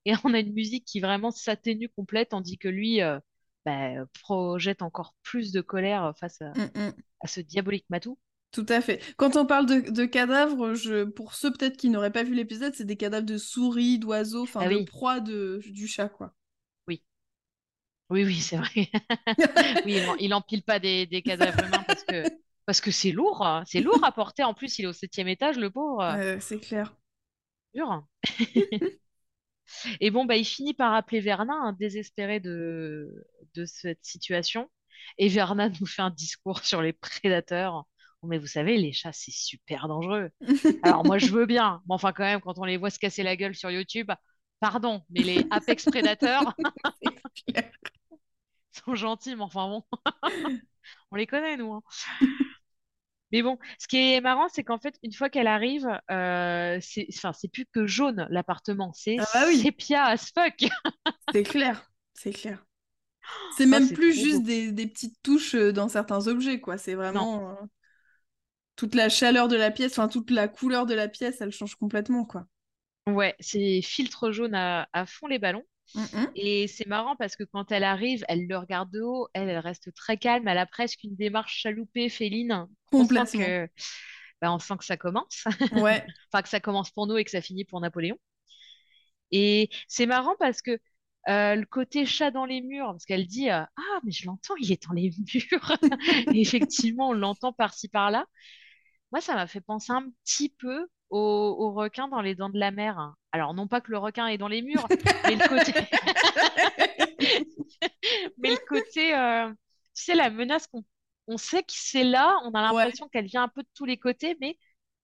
Et on a une musique qui vraiment s'atténue complète, tandis que lui euh, bah, projette encore plus de colère face à, Mm, mm. à ce diabolique Matou. Tout à fait. Quand on parle de, de cadavres, je, pour ceux peut-être qui n'auraient pas vu l'épisode, c'est des cadavres de souris, d'oiseaux, enfin Ah de oui, proie de, du chat, quoi. oui, oui, oui, c'est vrai. Oui, il, en- il empile pas des, des cadavres humains parce que parce que c'est lourd, hein. c'est lourd à porter. En plus, il est au septième étage, le pauvre. euh, Euh, c'est clair. Dur. Et bon, bah, il finit par appeler Verna, hein, désespéré de, de cette situation. Et Verna nous fait un discours sur les prédateurs. Oh, mais vous savez, les chats, c'est super dangereux. Alors moi, je veux bien. Mais enfin, quand même, quand on les voit se casser la gueule sur YouTube, pardon, mais les apex clair. sont gentils, mais enfin bon, on les connaît, nous. hein. Mais bon, ce qui est marrant, c'est qu'en fait, une fois qu'elle arrive, euh, c'est, enfin, c'est plus que jaune l'appartement, c'est Ah bah oui, sépia as fuck. c'est clair. C'est clair. C'est même plus juste des, des petites touches euh, dans certains objets, quoi. C'est vraiment euh, toute la chaleur de la pièce, enfin toute la couleur de la pièce, elle change complètement, quoi. Ouais, c'est filtre jaune à, à fond les ballons. Mm. Et c'est marrant parce que quand elle arrive, elle le regarde de haut, elle, elle reste très calme, elle a presque une démarche chaloupée, féline. On sent Complètement. que, bah, on sent que ça commence, Ouais. enfin que ça commence pour nous et que ça finit pour Napoléon. Et c'est marrant parce que euh, le côté chat dans les murs, parce qu'elle dit euh, Ah, mais je l'entends, il est dans les murs. Et effectivement, on l'entend par-ci par-là. Moi, ça m'a fait penser un petit peu au, au requin dans les dents de la mer. Alors, non pas que le requin est dans les murs, mais le côté, mais le côté euh, tu sais, la menace qu'on on sait que c'est là, on a Ouais, l'impression qu'elle vient un peu de tous les côtés, mais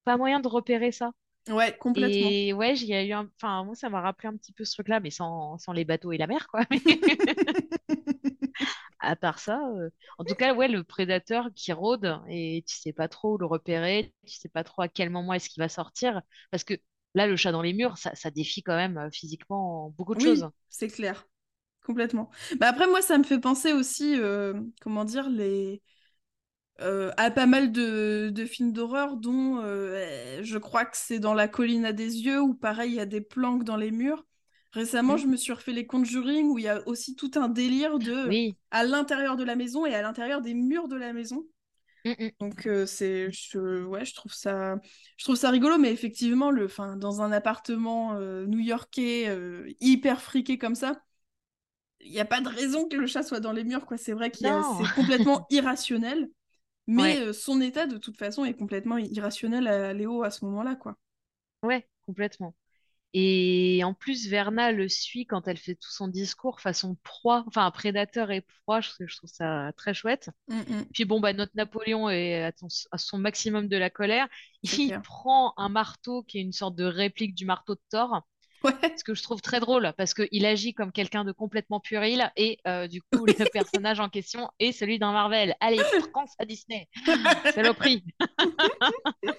pas moyen de repérer ça. ouais, complètement. Et ouais, a eu un... Enfin, moi, ça m'a rappelé un petit peu ce truc-là, mais sans, sans les bateaux et la mer, quoi. À part ça, euh, en tout cas, ouais, le prédateur qui rôde et tu sais pas trop où le repérer, tu sais pas trop à quel moment est-ce qu'il va sortir, parce que là, le chat dans les murs, ça, ça défie quand même euh, physiquement beaucoup de choses. C'est clair. Complètement. Bah après, moi, ça me fait penser aussi, euh, comment dire, les... euh, à pas mal de, de films d'horreur, dont je crois que c'est dans La colline à des yeux, où pareil, il y a des planques dans les murs. Récemment, Mm. je me suis refait les Conjuring, où il y a aussi tout un délire de Oui. à l'intérieur de la maison et à l'intérieur des murs de la maison. Mm, mm. Donc euh, c'est, je, ouais, je trouve ça, je trouve ça rigolo, mais effectivement, le, enfin, dans un appartement euh, new-yorkais euh, hyper friqué comme ça, il n'y a pas de raison que le chat soit dans les murs, quoi. C'est vrai Non. c'est complètement irrationnel, mais Ouais, euh, son état de toute façon est complètement irrationnel à Léo à ce moment-là, quoi. ouais, complètement. Et en plus, Verna le suit quand elle fait tout son discours façon proie, enfin prédateur et proie, je, trouve je trouve ça très chouette. Mm, mm, Puis bon, bah, notre Napoléon est à, ton- à son maximum de la colère. Il clair. prend un marteau qui est une sorte de réplique du marteau de Thor, Ouais, ce que je trouve très drôle parce qu'il agit comme quelqu'un de complètement puéril et euh, du coup, le personnage en question est celui d'un Marvel. Allez, prends ça Disney, saloperie.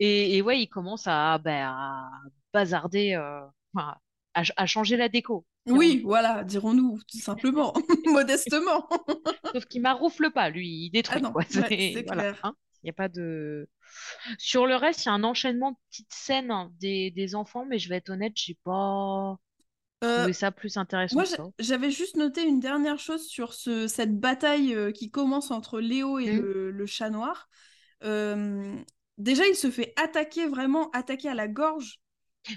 Et, et ouais, il commence à, bah, à bazarder, euh, enfin, à, à changer la déco. oui, voilà, dirons-nous, tout simplement, modestement. Sauf qu'il maroufle pas, lui, il Ah détruit, ouais, voilà, clair. hein. Il n'y a pas de... Sur le reste, il y a un enchaînement de petites scènes hein, des, des enfants, mais je vais être honnête, j'ai pas Euh, trouvé ça plus intéressant Moi, j'avais juste noté une dernière chose sur ce, cette bataille euh, qui commence entre Léo et Mm. le, le chat noir. Euh, déjà, il se fait attaquer, vraiment attaquer à la gorge.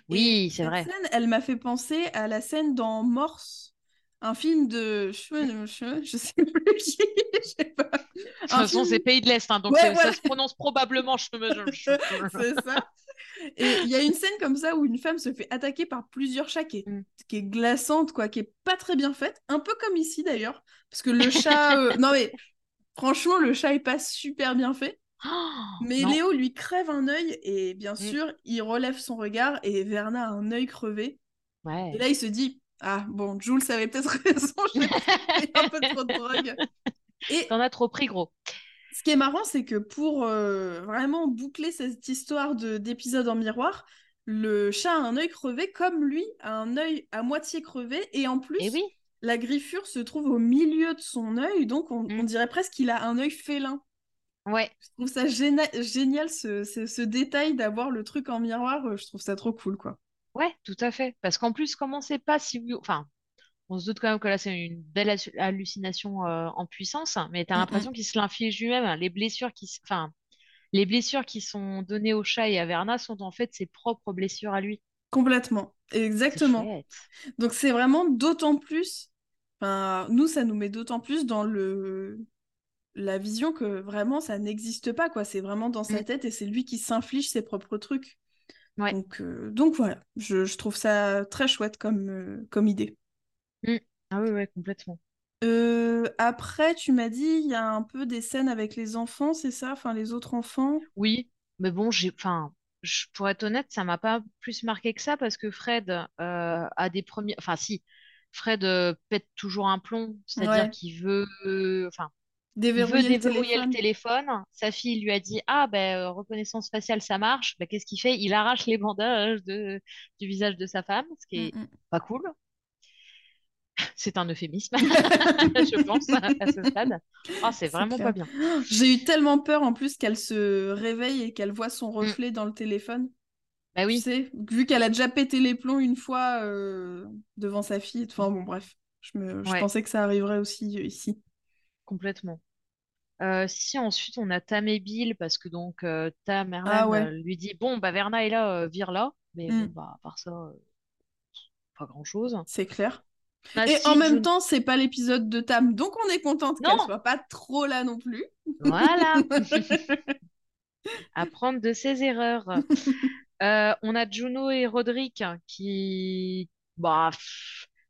Oui, c'est vrai. scène, elle m'a fait penser à la scène dans Morse, un film de... Je, sais plus qui, je sais pas. De toute Un façon, film... c'est pays de l'Est, hein, donc Ouais, ça se prononce probablement. C'est ça. Et il y a une scène comme ça où une femme se fait attaquer par plusieurs chats qui est, Mm. qui est glaçante, quoi, qui est pas très bien faite. Un peu comme ici d'ailleurs. Parce que le chat. euh, Non mais franchement, le chat est pas super bien fait. Oh, Mais non. Léo lui crève un œil et bien Mm. sûr, il relève son regard et Verna a un œil crevé. Et Ouais. là, il se dit Ah, bon, Jules avait peut-être raison, j'ai un peu trop de drogue. Et t'en as trop pris, gros. Ce qui est marrant, c'est que pour euh, vraiment boucler cette histoire d'épisode en miroir, le chat a un œil crevé, comme lui a un œil à moitié crevé, et en plus, et oui. la griffure se trouve au milieu de son œil, donc on, on mm. dirait presque qu'il a un œil félin. Ouais. Je trouve ça génial, ce, ce, détail d'avoir le truc en miroir. Euh, je trouve ça trop cool, quoi. Ouais, tout à fait. Parce qu'en plus, comment c'est pas si... Enfin, on se doute quand même que là, c'est une belle hallucination euh, en puissance, mais tu as l'impression qu'il se l'inflige lui-même. Les blessures qui... Enfin, les blessures qui sont données au chat et à Verna sont en fait ses propres blessures à lui. Complètement. Exactement. Donc c'est vraiment d'autant plus... Enfin, nous, ça nous met d'autant plus dans le la vision que vraiment ça n'existe pas quoi. C'est vraiment dans sa mm. tête et c'est lui qui s'inflige ses propres trucs. Donc euh, donc voilà. Je, trouve ça très chouette comme euh, comme idée. Mm. ah oui ouais complètement. Euh, après tu m'as dit il y a un peu des scènes avec les enfants c'est ça? Enfin les autres enfants? Oui. Mais bon j'ai enfin pour être honnête ça m'a pas plus marqué que ça parce que Fred a des premiers enfin si Fred pète toujours un plomb. C'est-à-dire qu'il veut enfin Déverrouiller, il veut déverrouiller le, téléphone. Sa fille lui a dit Ah, ben, euh, reconnaissance faciale, ça marche. Ben, Qu'est-ce qu'il fait? Il arrache les bandages de... du visage de sa femme, ce qui est mm, mm. pas cool. C'est un euphémisme, je pense, à ce stade. Oh, c'est vraiment pas bien. J'ai eu tellement peur en plus qu'elle se réveille et qu'elle voit son mm. reflet dans le téléphone. Bah oui. Tu sais, vu qu'elle a déjà pété les plombs une fois euh, devant sa fille. Enfin bon, bref. Je, me... je pensais que ça arriverait aussi euh, ici complètement. Euh, si ensuite on a Tam et Bill, parce que donc euh, Tam, ah euh, lui dit Bon, bah Verna est là, vire là. Mais bon, mm. bah, à part ça, pas grand chose. C'est clair. Bah, et en même temps, c'est pas l'épisode de Tam, donc on est contente qu'elle soit pas trop là non plus. Voilà. Apprendre de ses erreurs. on a Juno et Roderick qui. Bah,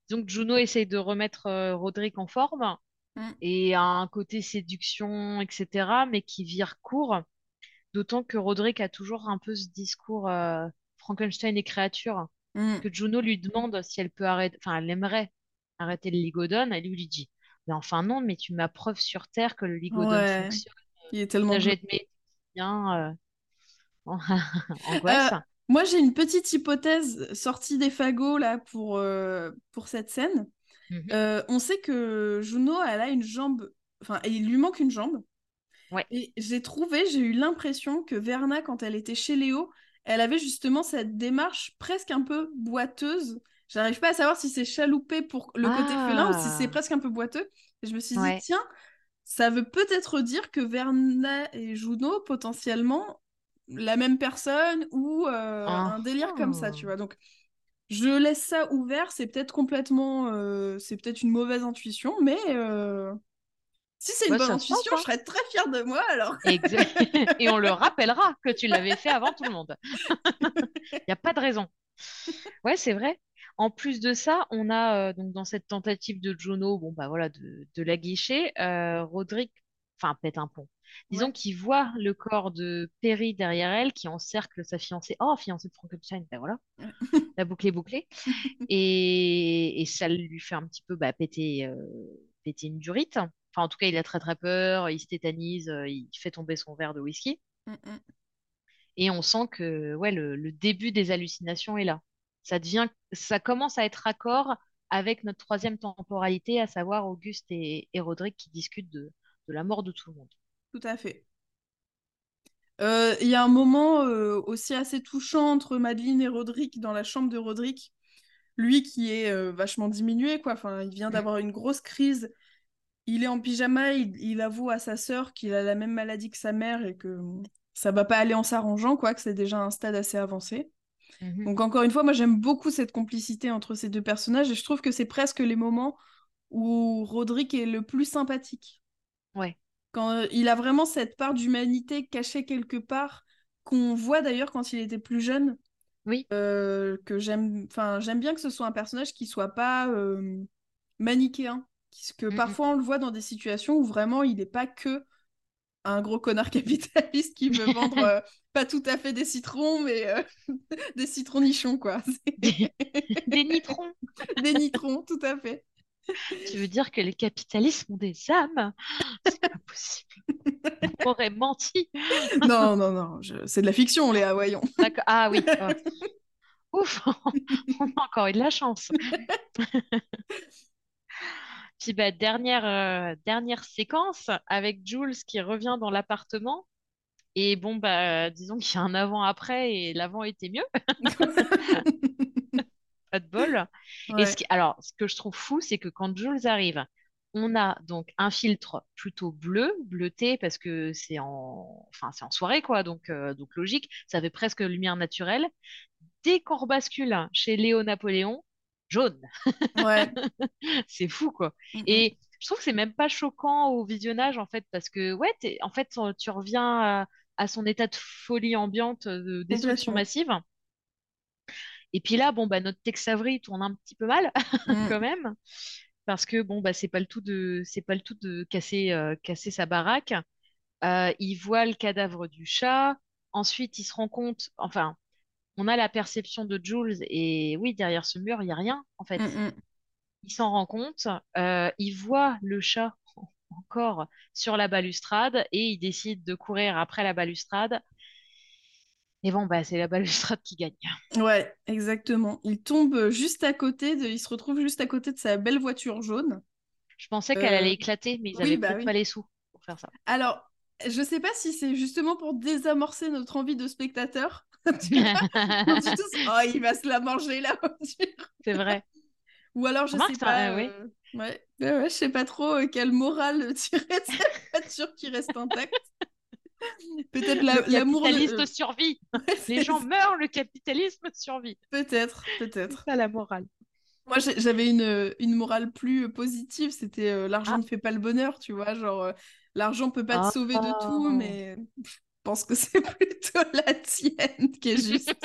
donc Juno essaye de remettre Roderick en forme. Mm. et un côté séduction, etc., mais qui vire court. D'autant que Roderick a toujours un peu ce discours euh, Frankenstein et créature. Mm. Que Juno lui demande si elle peut arrêter, enfin, elle aimerait arrêter le ligodone. Elle lui dit Mais enfin, non, mais tu m'as preuve sur Terre que le ligodone fonctionne. Il est tellement. bien. Euh, angoisse. Euh, moi, j'ai une petite hypothèse sortie des fagots là pour, pour cette scène. Mhm. Euh, on sait que Juno, elle a une jambe, enfin, il lui manque une jambe. Ouais. Et j'ai trouvé, j'ai eu l'impression que Verna, quand elle était chez Léo, elle avait justement cette démarche presque un peu boiteuse. J'arrive pas à savoir si c'est chaloupé pour le côté félin ou si c'est ah. presque un peu boiteux. Et je me suis dit, tiens, ça veut peut-être dire que Verna et Juno, potentiellement, la même personne ou euh, un délire comme ça, tu vois. Donc, je laisse ça ouvert, c'est peut-être complètement, euh, c'est peut-être une mauvaise intuition, mais euh, si c'est une bonne intuition, je hein. serais très fière de moi alors. Et on le rappellera que tu l'avais fait avant tout le monde. Il n'y a pas de raison. Ouais, c'est vrai. En plus de ça, on a euh, donc dans cette tentative de Juno, bon bah voilà, de, de la guicher, Roderick, enfin pète un pont. Disons qu'il voit le corps de Perry derrière elle, qui encercle sa fiancée. Oh, fiancée de Frankenstein, ben voilà. la boucle est bouclée. Et, ça lui fait un petit peu bah, péter, euh, péter une durite. Enfin, en tout cas, il a très très peur, il se tétanise, euh, il fait tomber son verre de whisky. Mm, mm. Et on sent que ouais, le, début des hallucinations est là. Ça, devient, ça commence à être raccord avec notre troisième temporalité, à savoir Auguste et, et Roderick qui discutent de, de la mort de tout le monde. Tout à fait. Euh, il y a un moment euh, aussi assez touchant entre Madeleine et Roderick dans la chambre de Roderick. Lui qui est euh, vachement diminué, quoi. Enfin, il vient d'avoir une grosse crise. Il est en pyjama, il, avoue à sa sœur qu'il a la même maladie que sa mère et que ça va pas aller en s'arrangeant, quoi, que c'est déjà un stade assez avancé. Mhm. Donc encore une fois, moi j'aime beaucoup cette complicité entre ces deux personnages et je trouve que c'est presque les moments où Roderick est le plus sympathique. Ouais. Quand euh, il a vraiment cette part d'humanité cachée quelque part, qu'on voit d'ailleurs quand il était plus jeune. Oui. Euh, que j'aime, enfin, j'aime bien que ce soit un personnage qui soit pas euh, manichéen. Que parfois on le voit dans des situations où vraiment il n'est pas que un gros connard capitaliste qui veut vendre euh, pas tout à fait des citrons, mais des citrons nichons, quoi. Des nitrons. des nitrons, tout à fait. Tu veux dire que les capitalistes ont des âmes? C'est pas possible. On aurait menti. Non, non, non, je- c'est de la fiction, Léa, voyons. Ah oui. oh. Ouf, on a encore eu de la chance. Puis bah, dernière, euh, dernière séquence avec Jules qui revient dans l'appartement. Et bon, bah, disons qu'il y a un avant-après et l'avant était mieux. Pas de bol. Et ce qui- alors, ce que je trouve fou, c'est que quand Jules arrive, on a donc un filtre plutôt bleu, bleuté, parce que c'est en, enfin, c'est en soirée, quoi, donc, euh, donc logique, ça fait presque lumière naturelle. Dès qu'on rebascule chez Léo Napoléon, jaune. Ouais. C'est fou, quoi. Et je trouve que c'est même pas choquant au visionnage, en fait, parce que, ouais, t'es- en fait, tu reviens à, à son état de folie ambiante, de destruction massive. Et puis là, bon, bah, notre Tex Avery tourne un petit peu mal, mm. quand même, parce que, bon, bah, c'est pas le tout de, c'est pas le tout de casser, euh, casser sa baraque. Euh, il voit le cadavre du chat. Ensuite, il se rend compte, enfin, on a la perception de Jules, et oui, derrière ce mur, il n'y a rien, en fait. Mm, mm. Il s'en rend compte, euh, il voit le chat encore sur la balustrade et il décide de courir après la balustrade. Et bon, bah, c'est la balustrade qui gagne. Ouais, exactement. Il tombe juste à côté de... Il se retrouve juste à côté de sa belle voiture jaune. Je pensais qu'elle Euh, allait éclater, mais ils oui, avaient bah oui. pas les sous pour faire ça. Alors, je sais pas si c'est justement pour désamorcer notre envie de spectateur. Tu vois On dit tous, oh, il va se la manger la voiture. C'est vrai. Ou alors, je Remarque, sais pas. euh, oui. euh, Ouais, ouais, ouais, je sais pas trop euh, quelle morale tirer de cette voiture qui reste intacte. Peut-être la- Le l'amour. de- euh, survit. ouais, Les gens meurent, le capitalisme survit. Peut-être, peut-être. C'est ça la morale. Moi, j'avais une, une morale plus euh, positive. C'était euh, l'argent Ah. ne fait pas le bonheur, tu vois. Genre, euh, l'argent peut pas te Ah. sauver de tout, mais je pense que c'est plutôt la tienne qui est juste.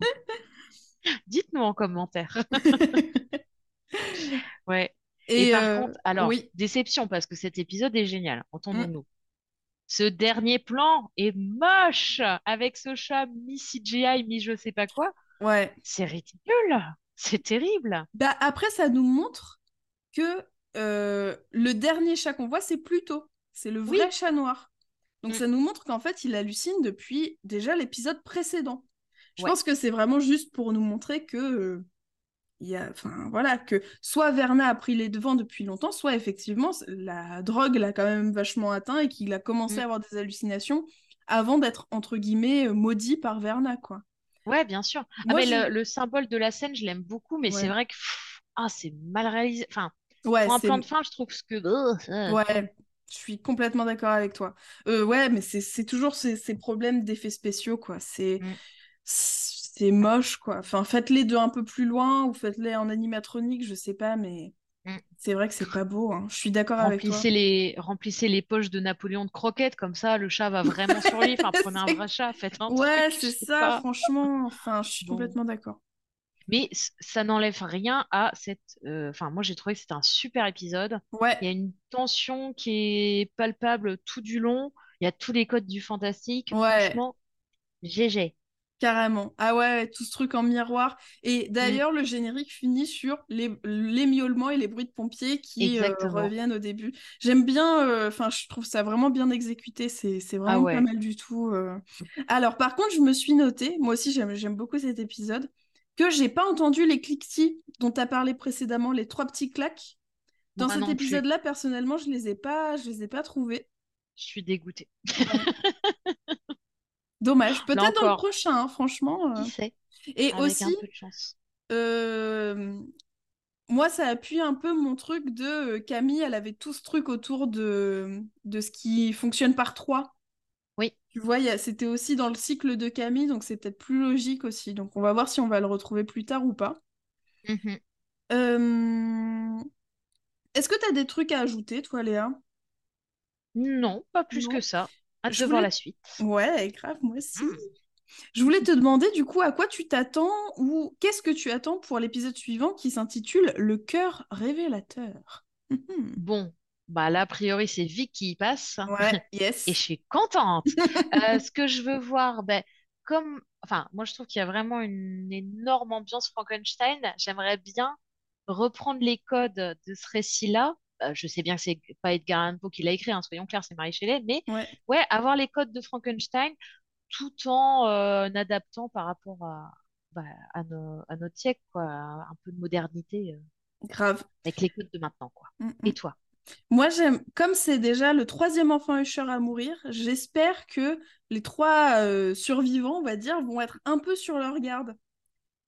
Dites-nous en commentaire. Ouais. Et, Et, par euh, contre, alors, oui, déception, parce que cet épisode est génial, entendons-nous. Ce dernier plan est moche, avec ce chat mi-CGI, mi-je sais pas quoi. ouais. C'est ridicule, c'est terrible. Bah, après, ça nous montre que euh, le dernier chat qu'on voit, c'est Pluto. C'est le vrai Oui. chat noir. Donc, Mm. ça nous montre qu'en fait, il hallucine depuis déjà l'épisode précédent. Je Ouais. pense que c'est vraiment juste pour nous montrer que. euh, il y a, enfin, voilà, que soit Verna a pris les devants depuis longtemps, soit effectivement la drogue l'a quand même vachement atteint et qu'il a commencé Mm. à avoir des hallucinations avant d'être entre guillemets euh, maudit par Verna, quoi. Ouais, bien sûr. Ah, mais le, le symbole de la scène, je l'aime beaucoup, mais c'est vrai que pff, ah, c'est mal réalisé. Enfin, Ouais, pour un plan de fin, je trouve que. euh, Ouais, je suis complètement d'accord avec toi. Euh, ouais, mais c'est toujours ces, ces problèmes d'effets spéciaux, quoi. C'est Mm. C'est moche, quoi. Enfin, faites-les de un peu plus loin ou faites-les en animatronique, je sais pas, mais Mm. c'est vrai que c'est pas beau. hein. Je suis d'accord avec toi. Remplissez les, remplissez les poches de Napoléon de croquettes, comme ça, le chat va vraiment sur lui. Enfin, prenez un vrai chat, faites un Ouais, c'est ça, pas. franchement. Enfin, je suis Bon. complètement d'accord. Mais ça n'enlève rien à cette. euh, Enfin, moi, j'ai trouvé que c'était un super épisode. Il y Ouais, a une tension qui est palpable tout du long. Il y a tous les codes du fantastique. Ouais. Franchement, GG. Carrément. Ah ouais, tout ce truc en miroir. Et Mm. d'ailleurs, le générique finit sur les, les miaulements et les bruits de pompiers qui euh, reviennent au début. J'aime bien, euh, enfin, je trouve ça vraiment bien exécuté. C'est Ah vraiment pas mal du tout. euh. Alors, par contre, je me suis noté, moi aussi, j'aime beaucoup cet épisode, que j'ai pas entendu les cliquetis dont tu as parlé précédemment, les trois petits claques. Dans cet épisode-là, personnellement, je les ai pas, je les ai pas trouvés. Je suis dégoûtée. Dommage. Peut-être dans le prochain, hein, franchement. euh. qui sait, Et avec aussi, un peu de chance. euh, moi, ça appuie un peu mon truc de euh, Camille, elle avait tout ce truc autour de, de ce qui fonctionne par trois. Oui. Tu vois, il y a- c'était aussi dans le cycle de Camille, donc c'est peut-être plus logique aussi. Donc on va voir si on va le retrouver plus tard ou pas. Mhm. Euh, Est-ce que tu as des trucs à ajouter, toi, Léa? Non, pas plus Non. que ça. Hâte Je de voir voulais- la suite. Ouais, grave, moi aussi. Mm. Je voulais te demander du coup à quoi tu t'attends ou qu'est-ce que tu attends pour l'épisode suivant qui s'intitule Le cœur révélateur. Mhm. Bon, Bah là, a priori, c'est Vic qui y passe. Ouais, yes. Et je suis contente. Euh, ce que je veux voir, ben, comme, enfin, moi je trouve qu'il y a vraiment une énorme ambiance Frankenstein. J'aimerais bien reprendre les codes de ce récit-là. Euh, je sais bien que c'est pas Edgar Allan Poe qui l'a écrit, hein, soyons clairs, c'est Marie Shelley, mais Ouais. ouais, avoir les codes de Frankenstein tout en euh, adaptant par rapport à, bah, à, nos- à notre siècle, quoi, un peu de modernité euh, Grave. avec les codes de maintenant, quoi. Mm, mm. Et toi? Moi, j'aime, comme c'est déjà le troisième enfant Usher à mourir, j'espère que les trois euh, survivants, on va dire, vont être un peu sur leur garde.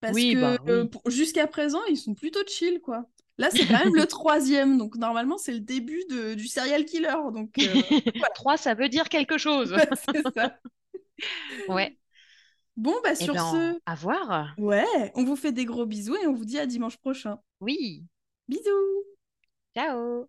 Parce Oui, que bah oui. euh, jusqu'à présent, ils sont plutôt chill, quoi. Là, c'est quand même le troisième, donc normalement, c'est le début de, du serial killer. Donc, euh, Trois, ça veut dire quelque chose. c'est ça. Ouais. Bon, bah, Eh sur ben, ce, à voir. ouais, on vous fait des gros bisous et on vous dit à dimanche prochain. Oui. Bisous! Ciao.